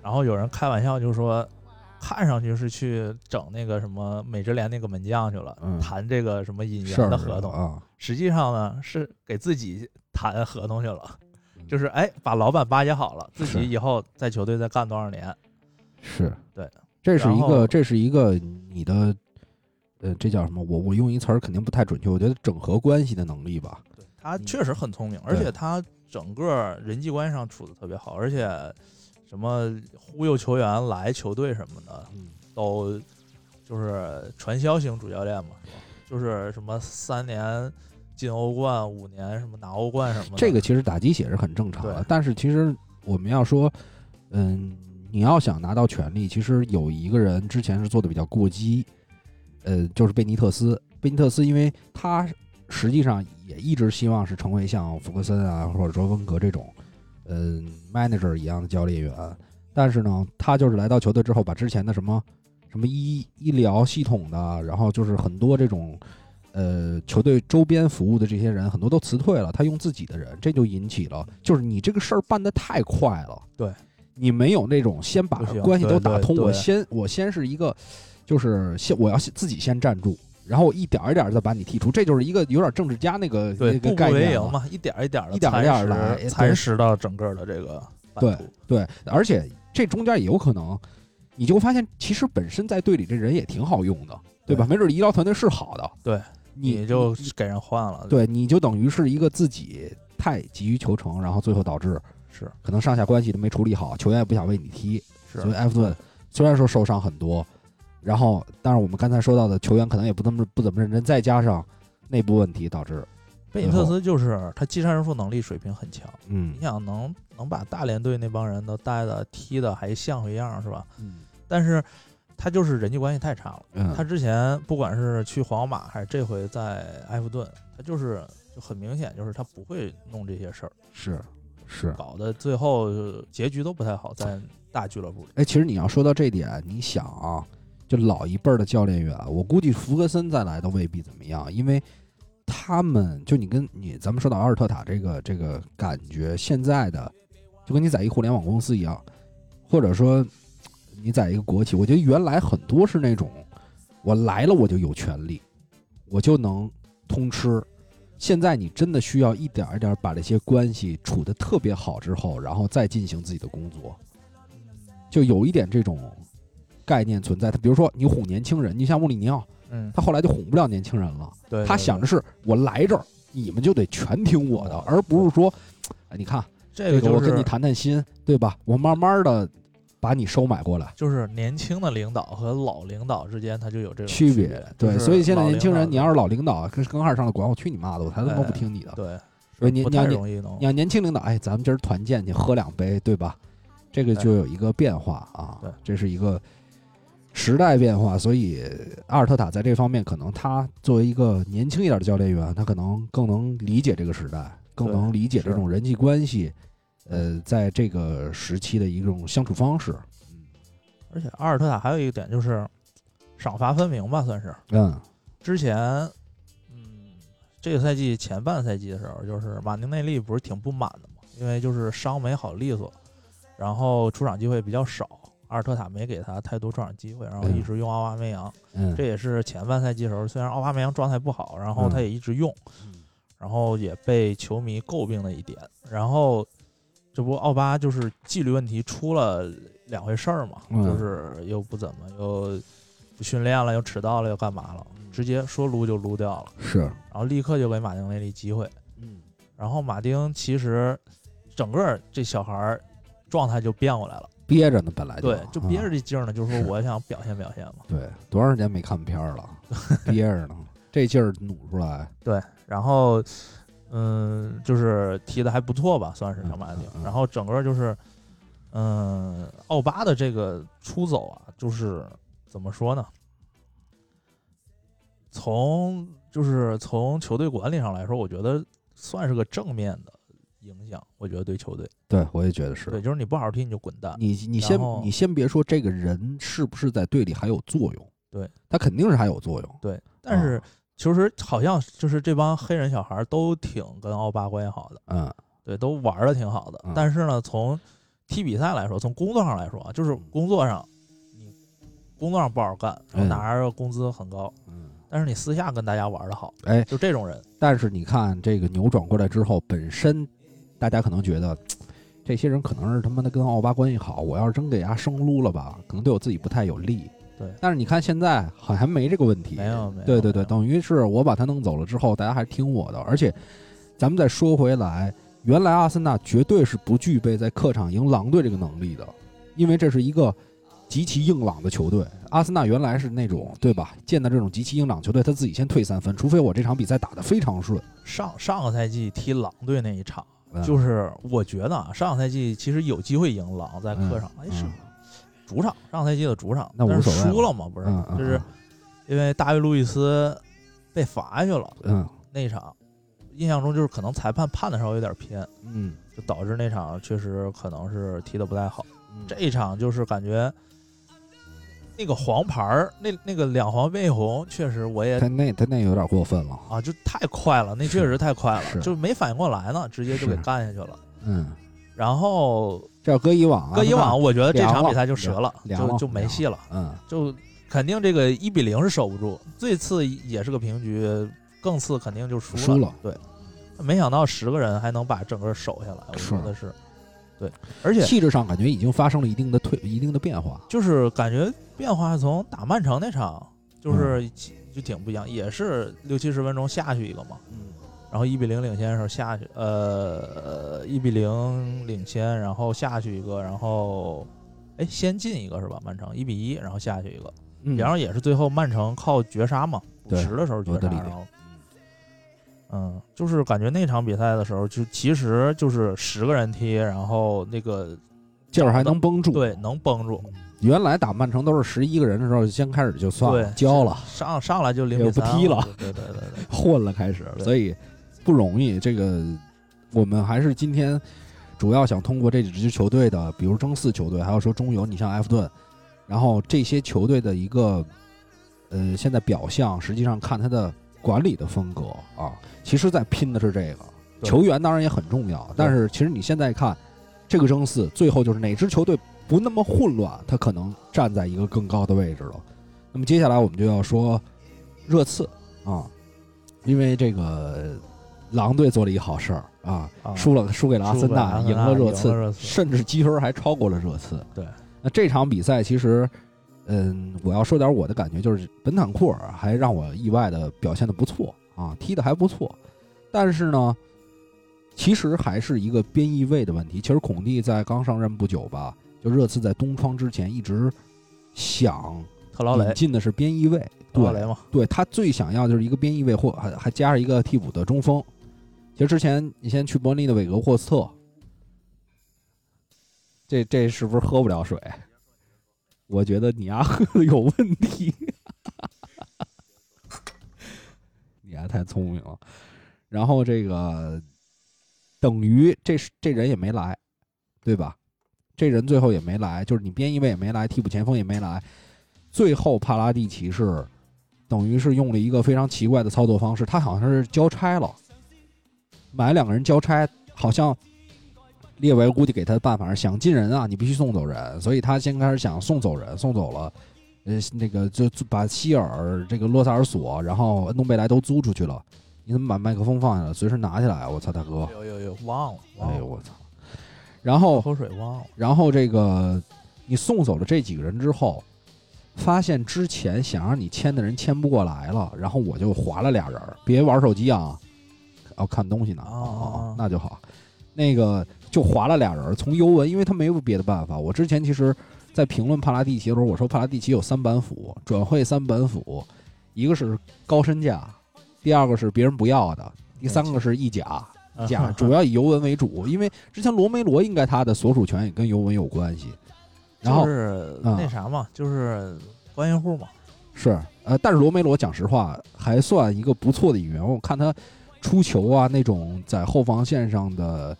然后有人开玩笑就说，看上去是去整那个什么美职联那个门将去了，嗯。谈这个什么引援的合同，啊，实际上呢是给自己谈合同去了。嗯。就是哎，把老板巴结好了，自己以后在球队再干多少年，是，对，这是一个，这是一个你的，呃，这叫什么？我我用一词儿肯定不太准确，我觉得整合关系的能力吧。对他确实很聪明，而且他整个人际关系上处的特别好，而且什么忽悠球员来球队什么的，嗯都就是传销型主教练嘛，是吧？就是什么三年进欧冠，五年什么拿欧冠什么的。这个其实打鸡血是很正常的，但是其实我们要说，嗯，你要想拿到权力，其实有一个人之前是做的比较过激，呃，就是贝尼特斯。贝尼特斯，因为他实际上也一直希望是成为像福克森啊，或者说温格这种，嗯，manager 一样的教练员，但是呢，他就是来到球队之后，把之前的什么什么医医疗系统的，然后就是很多这种。呃，球队周边服务的这些人很多都辞退了，他用自己的人，这就引起了，就是你这个事儿办得太快了，对，你没有那种先把关系都打通，我先我先是一个，就是先我要先自己先站住，然后我一点儿一点儿再把你剔除，这就是一个有点政治家那个那个概念了。嘛，一点儿一点儿的一点儿一点儿蚕来食蚕食到整个的这个对。对，而且这中间也有可能，你就会发现，其实本身在队里这人也挺好用的，对吧？没准医疗团队是好的，对，你你就给人换了。，对，你就等于是一个自己太急于求成，然后最后导致是可能上下关系都没处理好，球员也不想为你踢，是所以埃弗顿虽然说受伤很多，然后但是我们刚才说到的球员可能也不那么不怎么认真，再加上内部问题导致，贝尼特斯就是他技战术能力水平很强，嗯你想能能把大连队那帮人都带的踢的还像回样是吧？嗯但是他就是人际关系太差了。嗯，他之前不管是去皇马还是这回在埃弗顿，他就是就很明显就是他不会弄这些事儿，是是，搞得最后呃结局都不太好，在大俱乐部里。哎，其实你要说到这点，你想啊，就老一辈儿的教练员，我估计福格森再来都未必怎么样，因为他们就你跟你咱们说到阿尔特塔这个这个感觉，现在的就跟你在一互联网公司一样，或者说你在一个国企，我觉得原来很多是那种我来了我就有权利，我就能通吃。现在你真的需要一点一点把这些关系处得特别好之后，然后再进行自己的工作。就有一点这种概念存在。他比如说你哄年轻人，你像穆里尼奥，嗯，他后来就哄不了年轻人了。对，对对他想的是我来这儿，你们就得全听我的，哦而不是说，哎，你看这个就是我跟你谈谈心，对吧？我慢慢的把你收买过来。就是年轻的领导和老领导之间，他就有这种区别别。对，就是所以现在年轻人，你要是老领导，跟跟二上来管我，去你妈的，我才他妈不听你的。对，所以你不你要你你。要年轻领导，哎，咱们今儿团建去喝两杯，对吧？这个就有一个变化啊对，这是一个时代变化，所以阿尔特塔在这方面，可能他作为一个年轻一点的教练员，他可能更能理解这个时代，更能理解这种人际关系，呃，在这个时期的一种相处方式。而且阿尔特塔还有一个点就是赏罚分明吧，算是嗯之前，嗯，这个赛季前半赛季的时候，就是马宁内利不是挺不满的嘛，因为就是伤没好利索，然后出场机会比较少。阿尔特塔没给他太多出场机会，然后嗯。一直用奥巴梅扬，嗯，这也是前半赛季时候，虽然奥巴梅扬状态不好，然后他也一直用，嗯。然后也被球迷诟病了一点。然后这不奥巴就是纪律问题出了两回事儿嘛，嗯。就是又不怎么又不训练了，又迟到了，又干嘛了，直接说撸就撸掉了，是，然后立刻就给马丁内利机会。嗯。然后马丁其实整个这小孩儿状态就变过来了，憋着呢，本来对，就憋着啊这劲儿呢，就是说我想表现表现嘛。对，多长时间没看片儿了，憋着呢，这劲儿努出来，[LAUGHS] 对，然后嗯，就是踢的还不错吧，算是小马丁嗯嗯。嗯然后整个就是嗯，奥巴的这个出走啊，就是怎么说呢？从就是从球队管理上来说，我觉得算是个正面的影响。我觉得对球队，对我也觉得是。对，就是你不好好踢你就滚蛋。你你先你先别说这个人是不是在队里还有作用，对他肯定是还有作用，对，但是啊其实好像就是这帮黑人小孩都挺跟奥巴关系好的。嗯对，都玩的挺好的。嗯但是呢，从踢比赛来说，从工作上来说啊，就是工作上你工作上不好好干，然后嗯拿着工资很高，嗯，但是你私下跟大家玩的好，哎，就这种人，但是你看这个扭转过来之后，本身大家可能觉得。[TSK] 这些人可能是他妈的跟奥巴关系好，我要是真给他生撸了吧，可能对我自己不太有利。对但是你看现在好像没这个问题，没有没有，对对对，等于是我把他弄走了之后，大家还听我的。而且，咱们再说回来，原来阿森纳绝对是不具备在客场赢狼队这个能力的，因为这是一个极其硬朗的球队。阿森纳原来是那种对吧？见到这种极其硬朗球队，他自己先退三分，除非我这场比赛打得非常顺。上上个赛季踢狼队那一场，嗯。就是我觉得啊，上个赛季其实有机会赢狼在客场，哎是嗯。主场，上个赛季的主场，那是所谓输了嘛，不是？就是因为大卫路易斯被罚去了嗯。那场。印象中就是可能裁判判的稍微有点偏，嗯，就导致那场确实可能是踢得不太好。嗯。这一场就是感觉那个黄牌儿，那那个两黄变一红，确实我也他那他那有点过分了。啊，就太快了，那确实太快是了，就没反应过来呢，直接就给干下去了。嗯，然后这要搁以往啊，搁以往，我觉得这场比赛就折了，了就就没戏了，嗯就肯定这个一比零是守不住，最次也是个平局，更次肯定就输了。输了对，没想到十个人还能把整个守下来，我是觉得是，对，而且气质上感觉已经发生了一定的退一定的变化。就是感觉变化从打曼城那场就是嗯就挺不一样，也是六七十分钟下去一个嘛，嗯然后一比零领先的时候下去，呃，一比零领先，然后下去一个，然后哎先进一个是吧？曼城一比一，然后下去一个，嗯，然后也是最后曼城靠绝杀嘛，补对时的时候绝杀。嗯，就是感觉那场比赛的时候，就其实就是十个人踢，然后那个劲儿还能绷住。对能绷住，原来打曼城都是十一个人的时候，先开始就算了，对交了，上上来就零比就不三踢了，对对对对对，[LAUGHS] 混了，开始，对所以不容易。这个我们还是今天主要想通过这几支球队的，比如争四球队，还有说中游，你像埃弗顿，然后这些球队的一个呃现在表象，实际上看他的管理的风格啊，其实在拼的是这个。球员当然也很重要，但是其实你现在看这个争四，最后就是哪支球队不那么混乱，他可能站在一个更高的位置了。那么接下来我们就要说热刺啊，因为这个狼队做了一好事儿啊，啊输了输给了阿森纳，赢了热，刺甚至积分还超过了热刺。对，那这场比赛其实，嗯，我要说点我的感觉，就是本坦库尔还让我意外的表现的不错啊，踢的还不错，但是呢，其实还是一个边翼位的问题。其实孔蒂在刚上任不久吧，就热刺在东窗之前一直想特劳雷，进的是边翼位，对特劳雷，对，他最想要就是一个边翼位或还还加上一个替补的中锋。其实之前你先去伯恩利的韦格霍斯特，这这是不是喝不了水？我觉得你丫喝的有问题，你丫太聪明了。然后这个等于这是这人也没来，对吧？这人最后也没来，就是你边翼位也没来，替补前锋也没来，最后帕拉蒂奇是等于是用了一个非常奇怪的操作方式，他好像是交差了，买两个人交差，好像列维估计给他的办法是想进人啊，你必须送走人，所以他先开始想送走人，送走了，呃，那个就就把希尔这个洛萨尔索，然后恩东贝莱都租出去了。你怎么把麦克风放下了？随时拿起来！我操，大哥！有有有，忘了，哎呦我操！然后喝口水忘了。然后这个你送走了这几个人之后，发现之前想让你签的人签不过来了，然后我就划了俩人儿，别玩手机啊，哦看东西呢，啊哦哦啊哦，那就好。那个就划了俩人儿，从尤文，因为他没有别的办法。我之前其实，在评论帕拉蒂奇的时候，我说帕拉蒂奇有三板斧，转会三板斧，一个是高身价，第二个是别人不要的，第三个是意甲。价主要以尤文为主，因为之前罗梅罗应该他的所属权也跟尤文有关系。然后就是啊那啥嘛，就是关系户嘛。是呃，但是罗梅罗讲实话还算一个不错的演员，我看他出球啊那种在后防线上的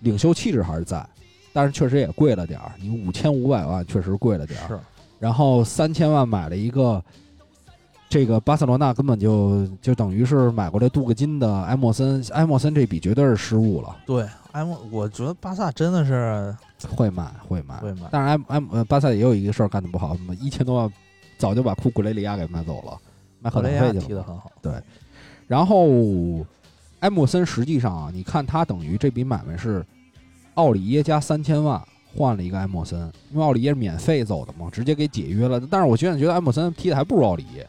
领袖气质还是在，但是确实也贵了点儿，你五千五百万确实贵了点儿。是，然后三千万买了一个，这个巴塞罗那根本就就等于是买过来镀个金的埃莫森，埃莫森这笔绝对是失误了。对，埃莫，我觉得巴萨真的是会买会买会买但是埃埃呃巴萨也有一个事儿干得不好，一千多万早就把库库雷利亚给买走了，卖可能克雷亚费去了。踢得很好。对然后埃莫森实际上啊，你看他等于这笔买卖是奥里耶加三千万换了一个埃莫森，因为奥里耶是免费走的嘛，直接给解约了。但是我现在觉得埃莫森踢的还不如奥里耶。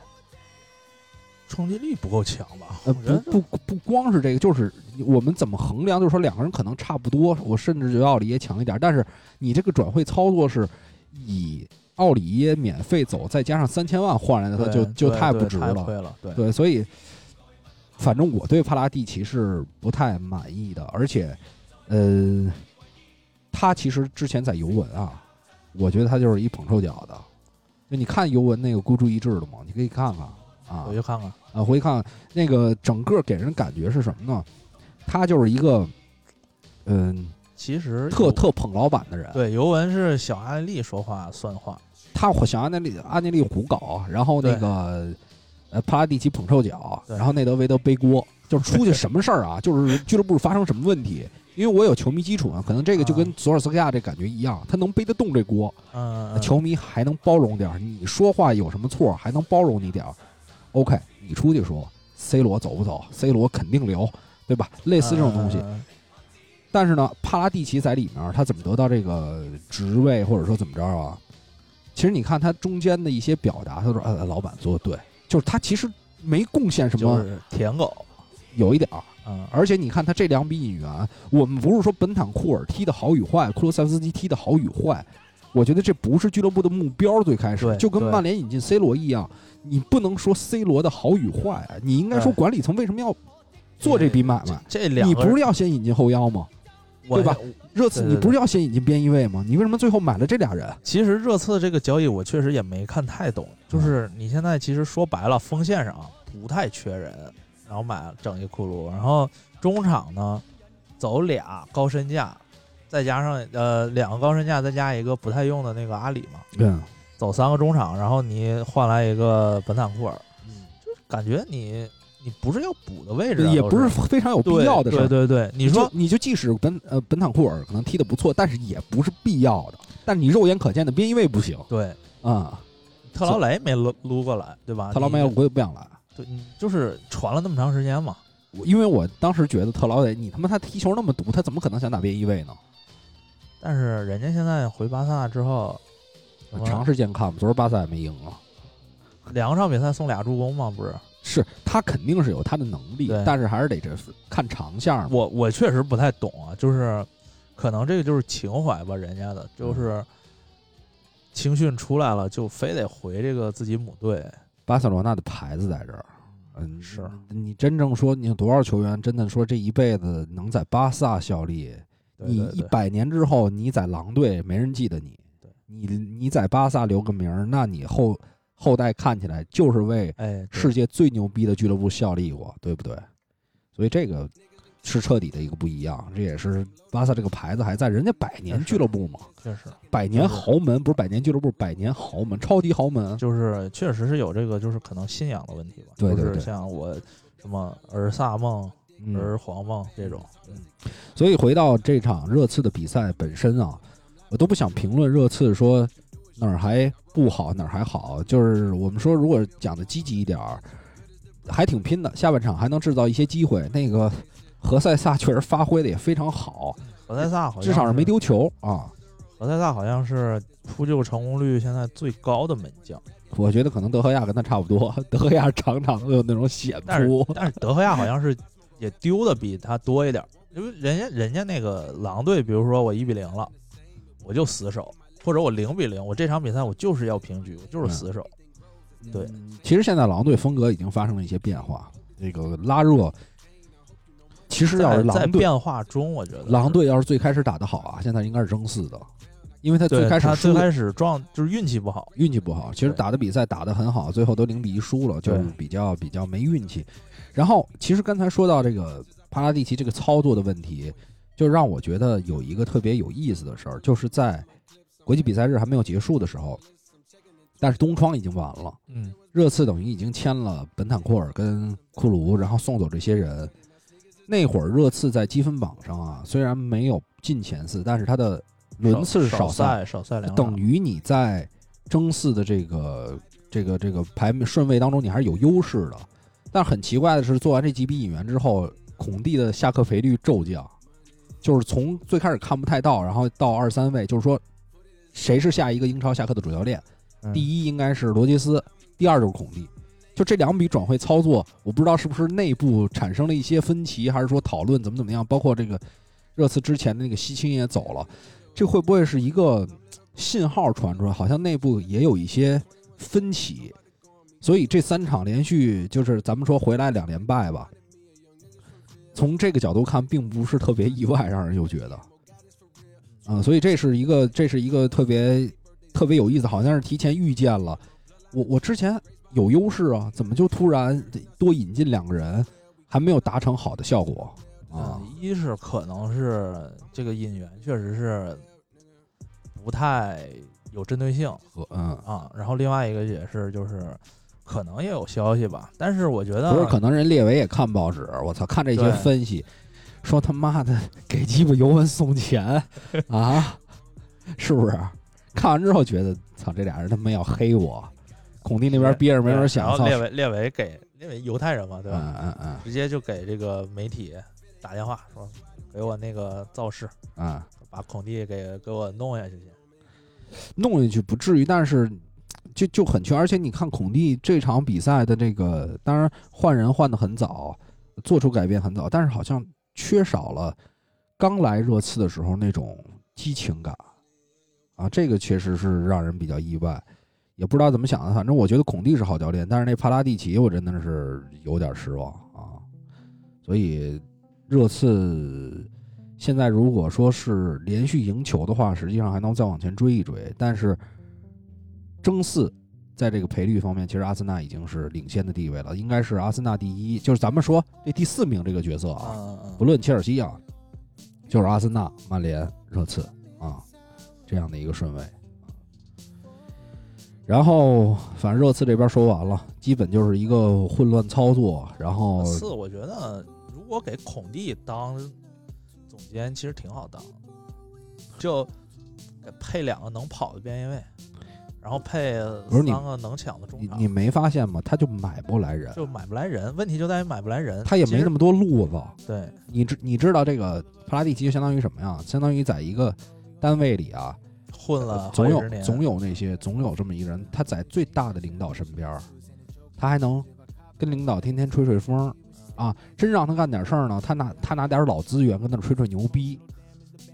冲击力不够强吧？呃，不不不光是这个，就是我们怎么衡量？就是说两个人可能差不多，我甚至觉得奥里耶强一点。但是你这个转会操作是以奥里耶免费走，再加上三千万换来的，他就就太不值了。对，所以反正我对帕拉蒂奇是不太满意的，而且，呃，他其实之前在尤文啊，我觉得他就是一捧臭脚的。就你看尤文那个孤注一掷的嘛，你可以看看啊回去看看。啊，回去看看那个整个给人感觉是什么呢？他就是一个嗯其实特特捧老板的人。对尤文是小安利说话算话。他小安内利安内利胡搞，然后那个呃帕拉蒂奇捧臭脚，然后内德维德背锅，就是出去什么事儿啊？就是俱乐部发生什么问题？因为我有球迷基础啊，可能这个就跟啊索尔斯克亚这感觉一样，他能背得动这锅，球迷还能包容点儿。你说话有什么错，还能包容你点儿。OK，你出去说 C 罗走不走？C 罗肯定留，对吧？类似这种东西。嗯但是呢，帕拉蒂奇在里面，他怎么得到这个职位，或者说怎么着啊？其实你看他中间的一些表达，他说：“呃，老板做的对。”就是他其实没贡献什么，就是舔狗。有一点儿。嗯，而且你看他这两笔引援，我们不是说本坦库尔踢的好与坏，库卢塞夫斯基踢的好与坏，我觉得这不是俱乐部的目标。最开始就跟曼联引进 C 罗一样，你不能说 C 罗的好与坏，你应该说管理层为什么要做这笔买卖？这两个你不是要先引进后腰吗？对吧？热刺对对你不是要先引进边翼位吗？你为什么最后买了这俩人？其实热刺这个交易我确实也没看太懂，就是你现在其实说白了，锋线上不太缺人，然后买整一库鲁，然后中场呢走俩高身价，再加上呃两个高身价，再加一个不太用的那个阿里嘛，嗯，走三个中场，然后你换来一个本坦库尔，嗯就是感觉你你不是要补的位置啊，也不是非常有必要的事儿。对对对，你说就你就即使本呃本坦库尔可能踢得不错，但是也不是必要的。但你肉眼可见的边翼位不行对啊，特劳雷没撸撸过来，对吧？特劳梅尔我也不想来。对，你就是传了那么长时间嘛。我因为我当时觉得特劳雷，你他妈他踢球那么毒，他怎么可能想打边翼位呢？但是人家现在回巴萨之后，长时间看吧，昨儿巴萨也没赢啊。两场比赛送俩助攻嘛？不是，是他肯定是有他的能力对，但是还是得这看长项嘛。我我确实不太懂啊，就是可能这个就是情怀吧，人家的就是青训出来了就非得回这个自己母队，巴塞罗那的牌子在这儿。嗯，是你真正说你有多少球员真的说这一辈子能在巴萨效力？你对对对一百年之后你在狼队没人记得你，对你你在巴萨留个名儿，那你后后代看起来就是为哎，世界最牛逼的俱乐部效力过，对不对？所以这个是彻底的一个不一样，这也是巴萨这个牌子还在，人家百年俱乐部嘛，确实。百年豪门不是百年俱乐部，百年豪门，超级豪门。就是确实是有这个就是可能信仰的问题吧，对对对。就是像我什么儿萨梦、嗯。儿皇梦这种，嗯。所以回到这场热刺的比赛本身啊，我都不想评论热刺说哪儿还不好哪儿还好，就是我们说如果讲的积极一点儿，还挺拼的，下半场还能制造一些机会。那个何塞萨确实发挥的也非常好，何塞萨好像至少是没丢球啊。何塞萨好像是扑救成功率现在最高的门将，我觉得可能德赫亚跟他差不多，德赫亚常常都有那种险扑。但是德赫亚好像是也丢的比他多一点儿，因为人家人家那个狼队，比如说我一比零了，我就死守，或者我零比零，我这场比赛我就是要平局，我就是死守。对嗯，其实现在狼队风格已经发生了一些变化。这个拉热，其实要是在在狼队，变化中，我觉得狼队要是最开始打得好啊，现在应该是争四的，因为他最开始最开始状就是运气不好，运气不好，其实打的比赛打得很好，最后都零比一输了，就是比较比较没运气。然后，其实刚才说到这个帕拉蒂奇这个操作的问题，就让我觉得有一个特别有意思的事儿，就是在国际比赛日还没有结束的时候，但是东窗已经完了，嗯，热刺等于已经签了本坦库尔跟库卢，然后送走这些人。那会儿热刺在积分榜上啊，虽然没有进前四，但是他的轮次少少赛，少赛两场等于你在争四的这个这个这个排名顺位当中，你还是有优势的。但很奇怪的是，做完这几笔引援之后，孔蒂的下课赔率骤降，就是从最开始看不太到，然后到二三位，就是说谁是下一个英超下课的主教练？嗯第一应该是罗杰斯，第二就是孔蒂。就这两笔转会操作，我不知道是不是内部产生了一些分歧，还是说讨论怎么怎么样。包括这个热刺之前的那个西青也走了，这会不会是一个信号传出来？好像内部也有一些分歧，所以这三场连续就是咱们说回来两连败吧。从这个角度看，并不是特别意外，让人又觉得，啊、所以这是一个这是一个特别特别有意思，好像是提前预见了。我我之前有优势啊，怎么就突然多引进两个人，还没有达成好的效果啊嗯？，一是可能是这个引援确实是不太有针对性和嗯，啊，然后另外一个也是就是可能也有消息吧，但是我觉得不是，可能人列维也看报纸，我操，看这些分析，说他妈的给鸡巴尤文送钱 [LAUGHS] 啊，是不是？看完之后觉得，操，这俩人他妈要黑我。孔蒂那边憋着没人想，操，然后列维列维给列维犹太人嘛，对吧？嗯嗯嗯直接就给这个媒体打电话说，给我那个造势，啊嗯，把孔蒂给给我弄下去去。弄下去不至于，但是就就很缺。而且你看孔蒂这场比赛的这个，当然换人换的很早，做出改变很早，但是好像缺少了刚来热刺的时候那种激情感啊，这个确实是让人比较意外。也不知道怎么想的，反正我觉得孔蒂是好教练，但是那帕拉蒂奇我真的是有点失望啊。所以热刺现在如果说是连续赢球的话，实际上还能再往前追一追。但是争四在这个赔率方面，其实阿森纳已经是领先的地位了，应该是阿森纳第一，就是咱们说这第四名这个角色啊，不论切尔西啊，就是阿森纳、曼联、热刺啊这样的一个顺位。然后，反正热刺这边说完了，基本就是一个混乱操作。然后嗯。四，我觉得如果给孔蒂当总监，其实挺好当，就配两个能跑的边翼位，然后配不是你三个能抢的中场你你，没发现吗？他就买不来人，就买不来人。问题就在于买不来人，他也没那么么多路子。对，你知你知道这个帕拉蒂奇就相当于什么呀？相当于在一个单位里啊，混了好总有总有那些总有这么一个人，他在最大的领导身边，他还能跟领导天天吹吹风啊。真让他干点事儿呢，他拿他拿点老资源跟那儿吹吹牛逼。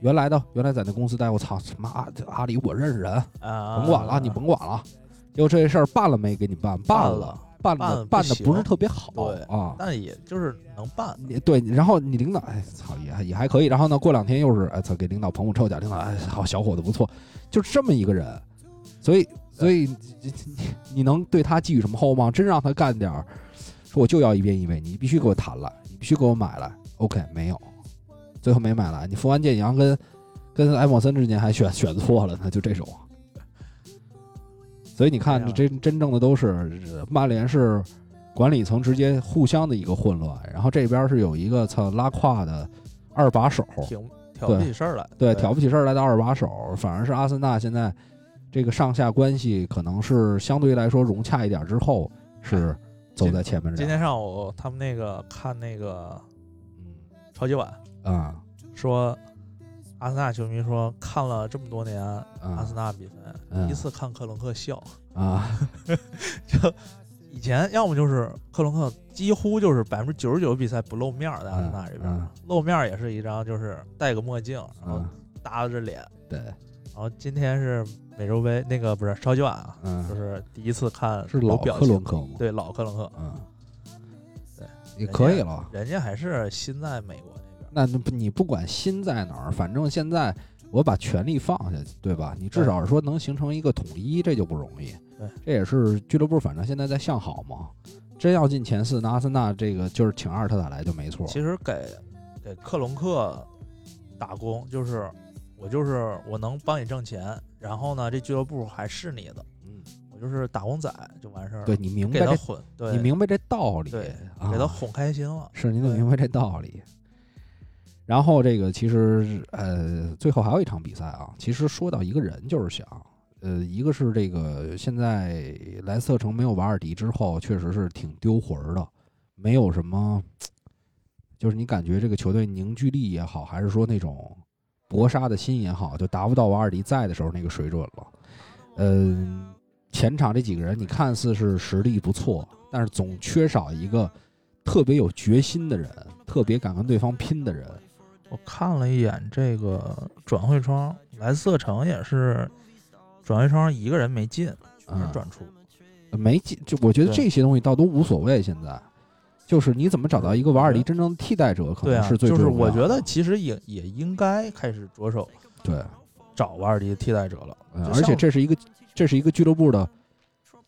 原来的原来在那公司待，我操，妈阿阿里我认识人，啊，甭管了，你甭管了。结果这事儿办了没？给你办，办了，办的办的不是特别好对啊。但也就是能办，你对，然后你领导，哎操，也还也还可以。然后呢，过两天又是，哎操，给领导捧捧臭脚，领导，哎，好小伙子不错，就是这么一个人。所以，所以你你你能对他寄予什么厚望？真让他干点儿，说我就要一边一位，你必须给我谈来，你必须给我买来。OK，没有，最后没买来。你福安建阳跟跟埃莫森之间还选选错了呢，就这种。所以你看，这真真正的都是曼联是管理层直接互相的一个混乱，然后这边是有一个操拉胯的二把手，挺挑不对起事儿来。对，挑不起事儿来的二把手，反而是阿森纳现在这个上下关系可能是相对来说融洽一点之后，是走在前面。今天上午他们那个看那个嗯超级碗，啊。说阿森纳球迷说看了这么多年阿森啊纳比赛，嗯。第一次看克伦克笑。啊。[LAUGHS] 就以前要么就是克伦克几乎就是百分之九十九比赛不露面儿在阿森纳这边，露面儿也是一张就是戴个墨镜，然后嗯，耷拉着脸。对，然后今天是美洲杯那个不是超级碗啊，就嗯，是第一次看是老有表情克伦克吗？，对老克伦克，嗯，对，也可以了。人家还是心在美国那你不管心在哪儿，反正现在我把权力放下去，对吧？你至少是说能形成一个统一，这就不容易。对，这也是俱乐部反正现在在向好嘛。真要进前四，那阿森纳这个就是请阿尔特塔来就没错。其实给给克隆克打工，就是我就是我能帮你挣钱，然后呢，这俱乐部还是你的，嗯，我就是打工仔就完事儿了。对你明白这，给他混，对，你明白这道理，给他哄开心了。是你得明白这道理。然后这个其实呃，最后还有一场比赛啊。其实说到一个人，就是想，呃，一个是这个现在莱斯特城没有瓦尔迪之后，确实是挺丢魂儿的，没有什么，就是你感觉这个球队凝聚力也好，还是说那种搏杀的心也好，就达不到瓦尔迪在的时候那个水准了。嗯、前场这几个人，你看似是实力不错，但是总缺少一个特别有决心的人，特别敢跟对方拼的人。我看了一眼这个转会窗，莱斯特城也是转会窗一个人没进，全是嗯转出。没进，就我觉得这些东西倒都无所谓。现在，就是你怎么找到一个瓦尔迪真正的替代者，可能是最就是重要的我觉得其实也也应该开始着手对，找瓦尔迪的替代者了。嗯而且这是一个这是一个俱乐部的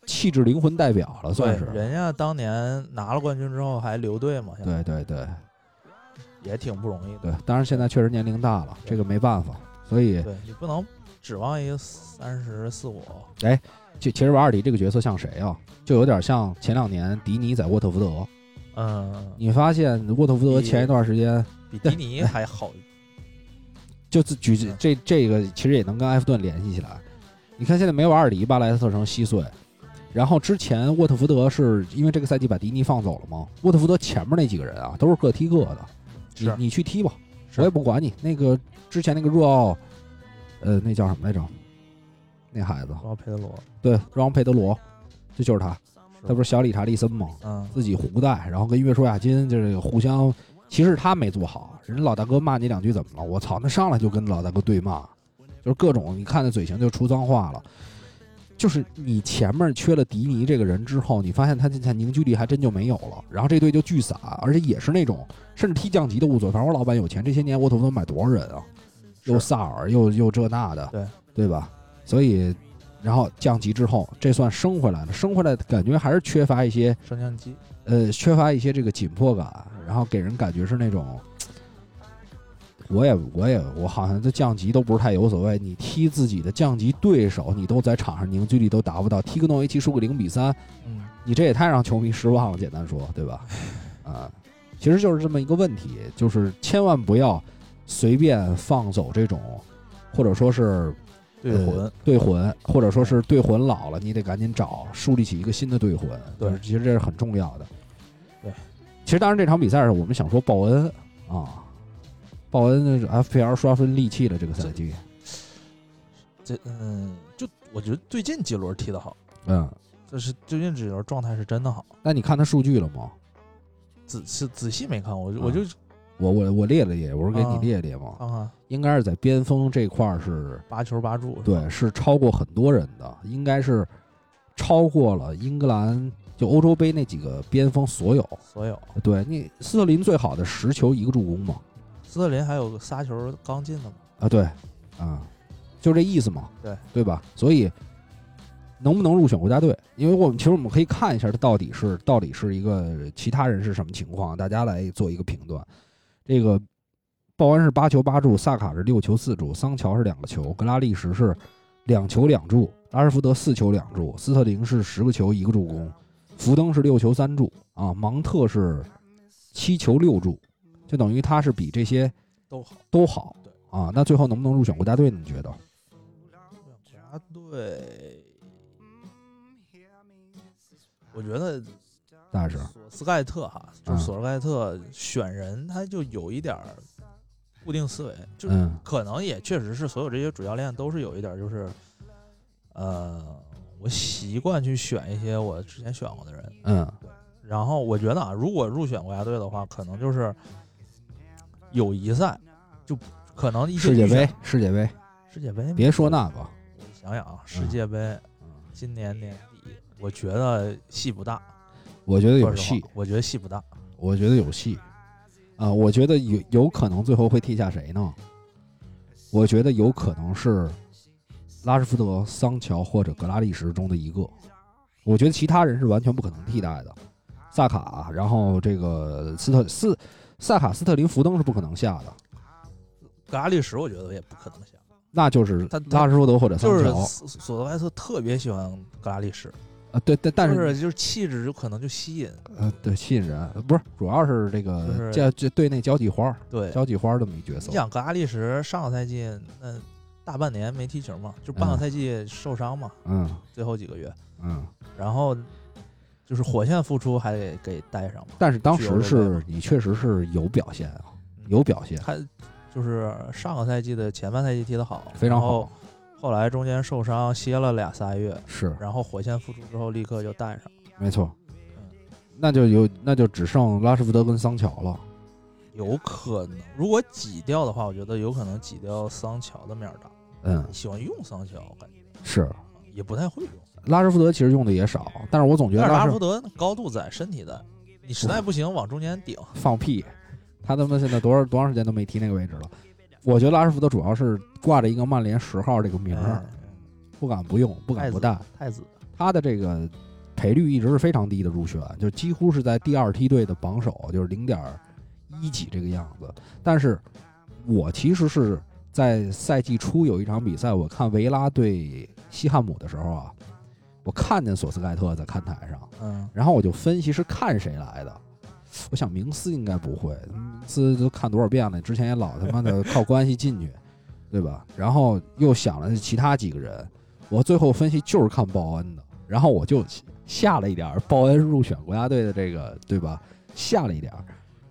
气质灵魂代表了，算是。人家当年拿了冠军之后还留队嘛，现在对对对也挺不容易的。对，当然现在确实年龄大了，这个没办法，所以对你不能指望一个三十四五，其其实瓦尔迪这个角色像谁啊？就有点像前两年迪尼在沃特福德。嗯，你发现沃特福德前一段时间比迪尼还好。[LAUGHS] 就是举嗯这这个其实也能跟埃弗顿联系起来。你看现在没瓦尔迪吧，莱斯特城稀碎。然后之前沃特福德是因为这个赛季把迪尼放走了吗？沃特福德前面那几个人啊，都是各踢各的，你你去踢吧，是我也不管你。那个之前那个若奥，呃，那叫什么来着？那孩子然后佩德罗，对，若奥佩德罗，这就是他，他不是小理查利森吗？嗯，自己胡带，然后跟约书亚金就是互相，其实他没做好，人家老大哥骂你两句怎么了？我操，那上来就跟老大哥对骂，就是各种你看那嘴型就出脏话了。就是你前面缺了迪尼这个人之后，你发现他现在凝聚力还真就没有了，然后这队就巨散，而且也是那种甚至踢降级都无所谓，反正我老板有钱，这些年沃特福德买多少人啊？又萨尔，又又这那的，对对吧？所以，然后降级之后，这算升回来了，升回来感觉还是缺乏一些升降机，呃，缺乏一些这个紧迫感，然后给人感觉是那种，我也我也我好像这降级都不是太有所谓，你踢自己的降级对手，你都在场上凝聚力都达不到，踢个诺维奇输个零比三，嗯，你这也太让球迷失望了，简单说，对吧？啊，其实就是这么一个问题，就是千万不要随便放走这种，或者说是对呃魂，队魂，或者说是对魂老了，你得赶紧找树立起一个新的对魂。对其实这是很重要的。对，其实当然这场比赛是我们想说报恩啊，鲍恩那是 FPL 刷分利器了这个赛季，这嗯，就我觉得最近几轮踢得好，嗯，就是最近几轮状态是真的好。那你看他数据了吗？仔细仔细没看，我就啊我就我我我列了列，我是给你啊列列嘛，看看应该是在边锋这块儿是，八球八助，对，是超过很多人的，应该是超过了英格兰就欧洲杯那几个边锋所有。所有对你斯特林最好的十球一个助攻嘛，斯特林还有个仨球刚进的嘛，啊，对，啊，就这意思嘛，对对吧？所以能不能入选国家队？因为我们其实我们可以看一下他到底是到底是一个其他人是什么情况，大家来做一个评断。这个鲍恩是八球八助，萨卡是六球四助，桑乔是两个球，格拉利什是两球两助，拉什福德四球两助，斯特林是十个球一个助攻，福登是六球三助啊，芒特是七球六助，就等于他是比这些都好。都好对啊。那最后能不能入选国家队呢？你觉得？国家队，我觉得大师，索斯盖特哈，就是嗯索斯盖特选人，他就有一点儿固定思维，就是嗯可能也确实是所有这些主教练都是有一点儿就是，呃，我习惯去选一些我之前选过的人，嗯然后我觉得啊，如果入选国家队的话，可能就是友谊赛，就可能一些世界杯，世界杯，世界杯，别说那个，我想想啊，世界杯今年年底，我觉得戏不大，我觉得有戏，我觉得戏不大。我觉得有戏，啊，我觉得有有可能最后会替下谁呢？我觉得有可能是拉什福德、桑乔或者格拉利什中的一个。我觉得其他人是完全不可能替代的。萨卡，然后这个斯特斯萨卡斯特林福登是不可能下的，格拉利什我觉得也不可能下，那就是他他拉什福德或者桑就是索索德盖特特别喜欢格拉利什，啊。对对，但就是是就是气质就可能就吸引，呃，对吸引人，不是主要是这个就就对那交际花儿对。交际花儿这么一角色你。想格拉利什上个赛季那大半年没踢球嘛，就半个嗯赛季受伤嘛，嗯最后几个月，嗯，然后就是火线复出还得给带上嘛，但是当时是你确实是有表现啊，嗯有表现，他就是上个赛季的前半赛季踢得好，非常好，后来中间受伤歇了俩仨月，是然后火线复出之后立刻就带上。没错嗯。那就有那就只剩拉什福德跟桑乔了。有可能，如果挤掉的话，我觉得有可能挤掉桑乔的面儿大。嗯，喜欢用桑乔，我感觉是也不太会用。拉什福德其实用的也少，但是我总觉得拉什福德高度在，身体在，你实在不行往中间顶。放屁，他他妈现在多少多长时间都没踢那个位置了。我觉得拉什福德主要是挂着一个曼联十号这个名儿，哎不敢不用，不敢不带。太子，他的这个赔率一直是非常低的入选，就几乎是在第二梯队的榜首，就是零点一几这个样子。但是我其实是在赛季初有一场比赛，我看维拉对西汉姆的时候啊，我看见索斯盖特在看台上，嗯，然后我就分析是看谁来的。我想明斯应该不会，明斯都看多少遍了，之前也老他妈的靠关系进去，[LAUGHS] 对吧？然后又想了其他几个人，我最后分析就是看鲍恩的，然后我就下了一点儿鲍恩入选国家队的这个，对吧？下了一点儿，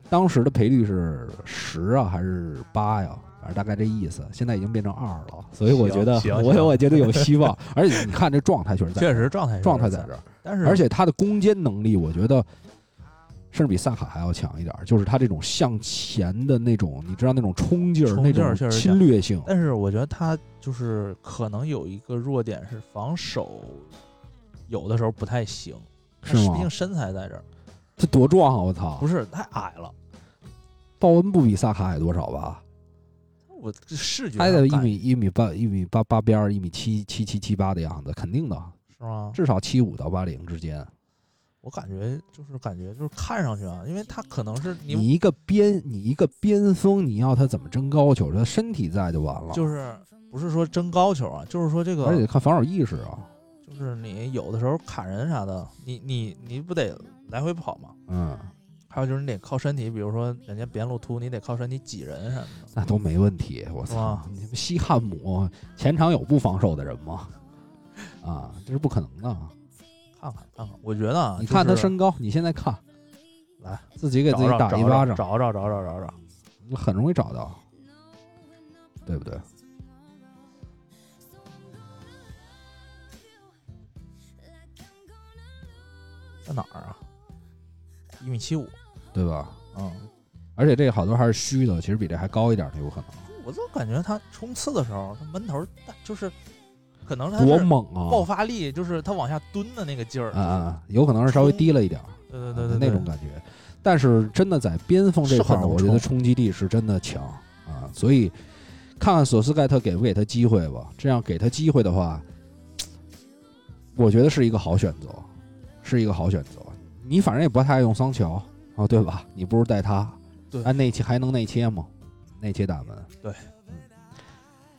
当时的赔率是十啊还是八呀？反正大概这意思，现在已经变成二了，所以我觉得我我觉得有希望，而且你看这状态确实在，[LAUGHS] 确实状态状态在这儿。但是而且他的攻坚能力，我觉得甚至比萨卡还要强一点儿。就是他这种向前的那种，你知道那种冲劲儿、冲那种侵略性，但是我觉得他就是可能有一个弱点是防守，有的时候不太行。是吗毕竟身材在这儿，他多壮啊！我操不，是太矮了。鲍恩不比萨卡矮多少吧？我这视觉还得一米一米八一米八八边儿，一米七七七七八的样子，肯定的，是吗？至少七五到八零之间。我感觉就是感觉就是看上去啊，因为他可能是你你一个边你一个边锋，你要他怎么争高球？他身体在就完了，就是不是说争高球啊，就是说这个而且看防守意识啊，就是你有的时候砍人啥的，你你你不得来回跑吗？嗯，还有就是你得靠身体，比如说人家边路突，你得靠身体挤人什么的。那都没问题。我操，你们西汉姆前场有不防守的人吗？啊，这是不可能的。看看看看，我觉得啊，你看他身高，你现在看，来自己给自己打一巴掌，找找找找找找，很容易找到，对不对？在哪儿啊？一米七五，对吧？嗯，而且这个好多还是虚的，其实比这还高一点的有可能。我就感觉他冲刺的时候，他闷头，就是可能他多猛啊！爆发力，就是他往下蹲的那个劲儿。啊啊，有可能是稍微低了一点儿，对对对对，那种感觉。但是真的在边锋这块我觉得冲冲击力是真的强啊。所以看看索斯盖特给不给他机会吧。这样给他机会的话，我觉得是一个好选择，是一个好选择。你反正也不太爱用桑乔啊，对吧？你不如带他，对按内切还能内切吗？内切打门，对，嗯。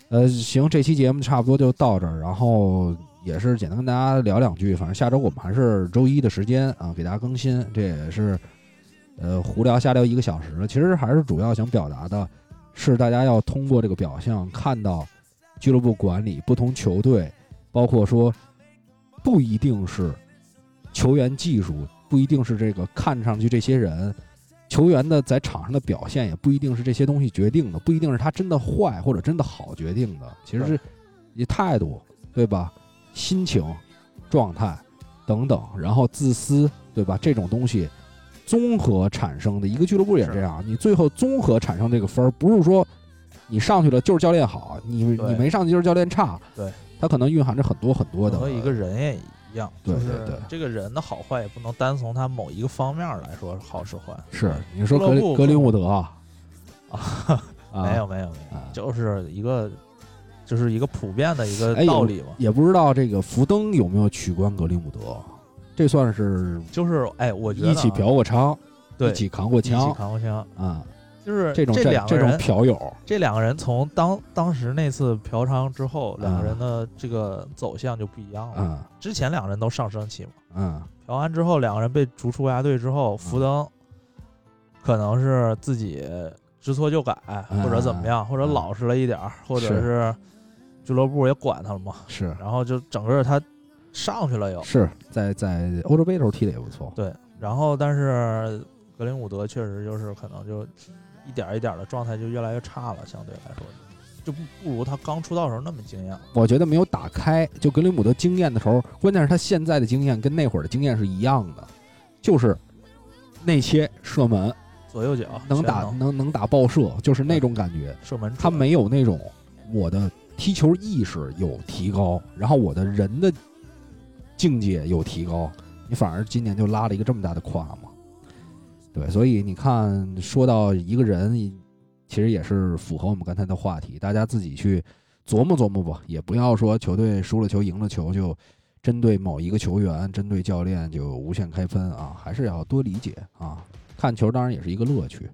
呃，行，这期节目差不多就到这儿，然后也是简单跟大家聊两句。反正下周我们还是周一的时间啊，给大家更新。这也是呃胡聊瞎聊一个小时了。其实还是主要想表达的，是大家要通过这个表象看到俱乐部管理、不同球队，包括说不一定是球员技术，不一定是这个看上去这些人。球员的在场上的表现也不一定是这些东西决定的，不一定是他真的坏或者真的好决定的，其实是你态度，对吧？心情、状态等等，然后自私，对吧？这种东西综合产生的一个俱乐部也是这样，你最后综合产生这个分儿，不是说你上去了就是教练好，你你没上去就是教练差，对，它可能蕴含着很多很多的和一个人也一样，对就是对。对这个人的好坏也不能单从他某一个方面来说好是坏。是你说格格林伍德啊，啊，啊。[LAUGHS] 没有没有没有，啊。就是一个就是一个普遍的一个哎道理嘛。也不知道这个福登有没有取关格林伍德，这算是就是哎，我觉得啊。一起嫖过娼，对一起扛过一起枪。扛过枪，啊，就是这种这这种两个人嫖友，这两个人从当当时那次嫖娼之后，两个啊人的这个走向就不一样了。嗯之前两个人都上升期嘛，嗯嫖完之后，两个人被逐出国家队之后，福登可能是自己知错就改，嗯或者怎么样，或者嗯老实了一点儿，或者是是俱乐部也管他了嘛，是然后就整个他上去了又。是在在欧洲杯的时候踢的也不错，对，然后但是格林伍德确实就是可能就一点儿一点的状态就越来越差了，相对来说就不不如他刚出道时候那么惊艳。我觉得没有打开。就格林姆德经验的时候，关键是他现在的经验跟那会儿的经验是一样的，就是内切射门左右脚能打全能能打爆射，就是那种感觉。射门，他没有那种我的踢球意识有提高，然后我的人的境界有提高，你反而今年就拉了一个这么大的胯嘛。对，所以你看，说到一个人，其实也是符合我们刚才的话题，大家自己去琢磨琢磨吧，也不要说球队输了球、赢了球就针对某一个球员、针对教练就无限开分啊，还是要多理解啊。看球当然也是一个乐趣，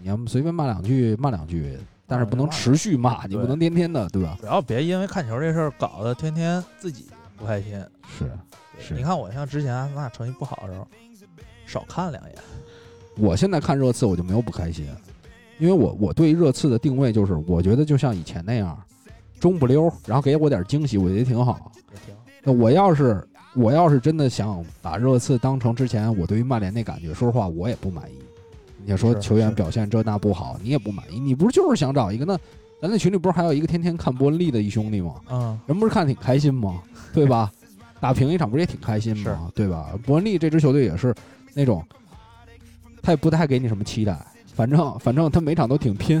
你要随便骂两句骂两句，但是不能持续骂，你不能天天的，对吧？主要别因为看球这事儿搞得天天自己不开心。是是你看我像之前阿森纳成绩不好的时候，少看两眼。我现在看热刺我就没有不开心，因为我我对热刺的定位就是，我觉得就像以前那样，中不溜，然后给我点惊喜，我觉得挺好。那我要是我要是真的想把热刺当成之前我对于曼联那感觉，说实话我也不满意。你说球员表现这那不好，你也不满意，你不是就是想找一个那？咱那群里不是还有一个天天看伯恩利的一兄弟吗？嗯，人不是看挺开心吗？对吧？[LAUGHS] 打平一场不是也挺开心吗？对吧？伯恩利这支球队也是那种，他也不太给你什么期待，反正反正他每场都挺拼，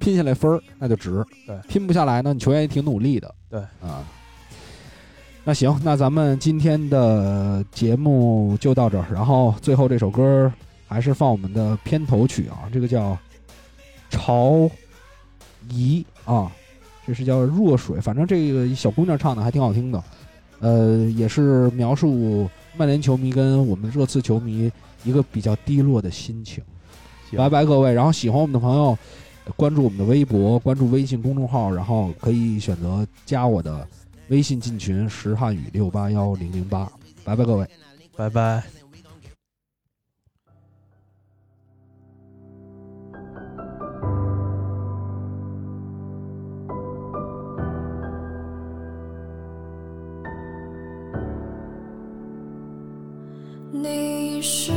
拼下来分儿那就值。对拼不下来呢，你球员也挺努力的。对啊。那行，那咱们今天的节目就到这儿，然后最后这首歌还是放我们的片头曲啊，这个叫《潮姨》啊，这是叫弱水，反正这个小姑娘唱的还挺好听的，呃，也是描述曼联球迷跟我们热刺球迷一个比较低落的心情。拜拜各位，然后喜欢我们的朋友，关注我们的微博，关注微信公众号，然后可以选择加我的微信进群石汉语六八幺零零八。拜拜各位。拜拜。你是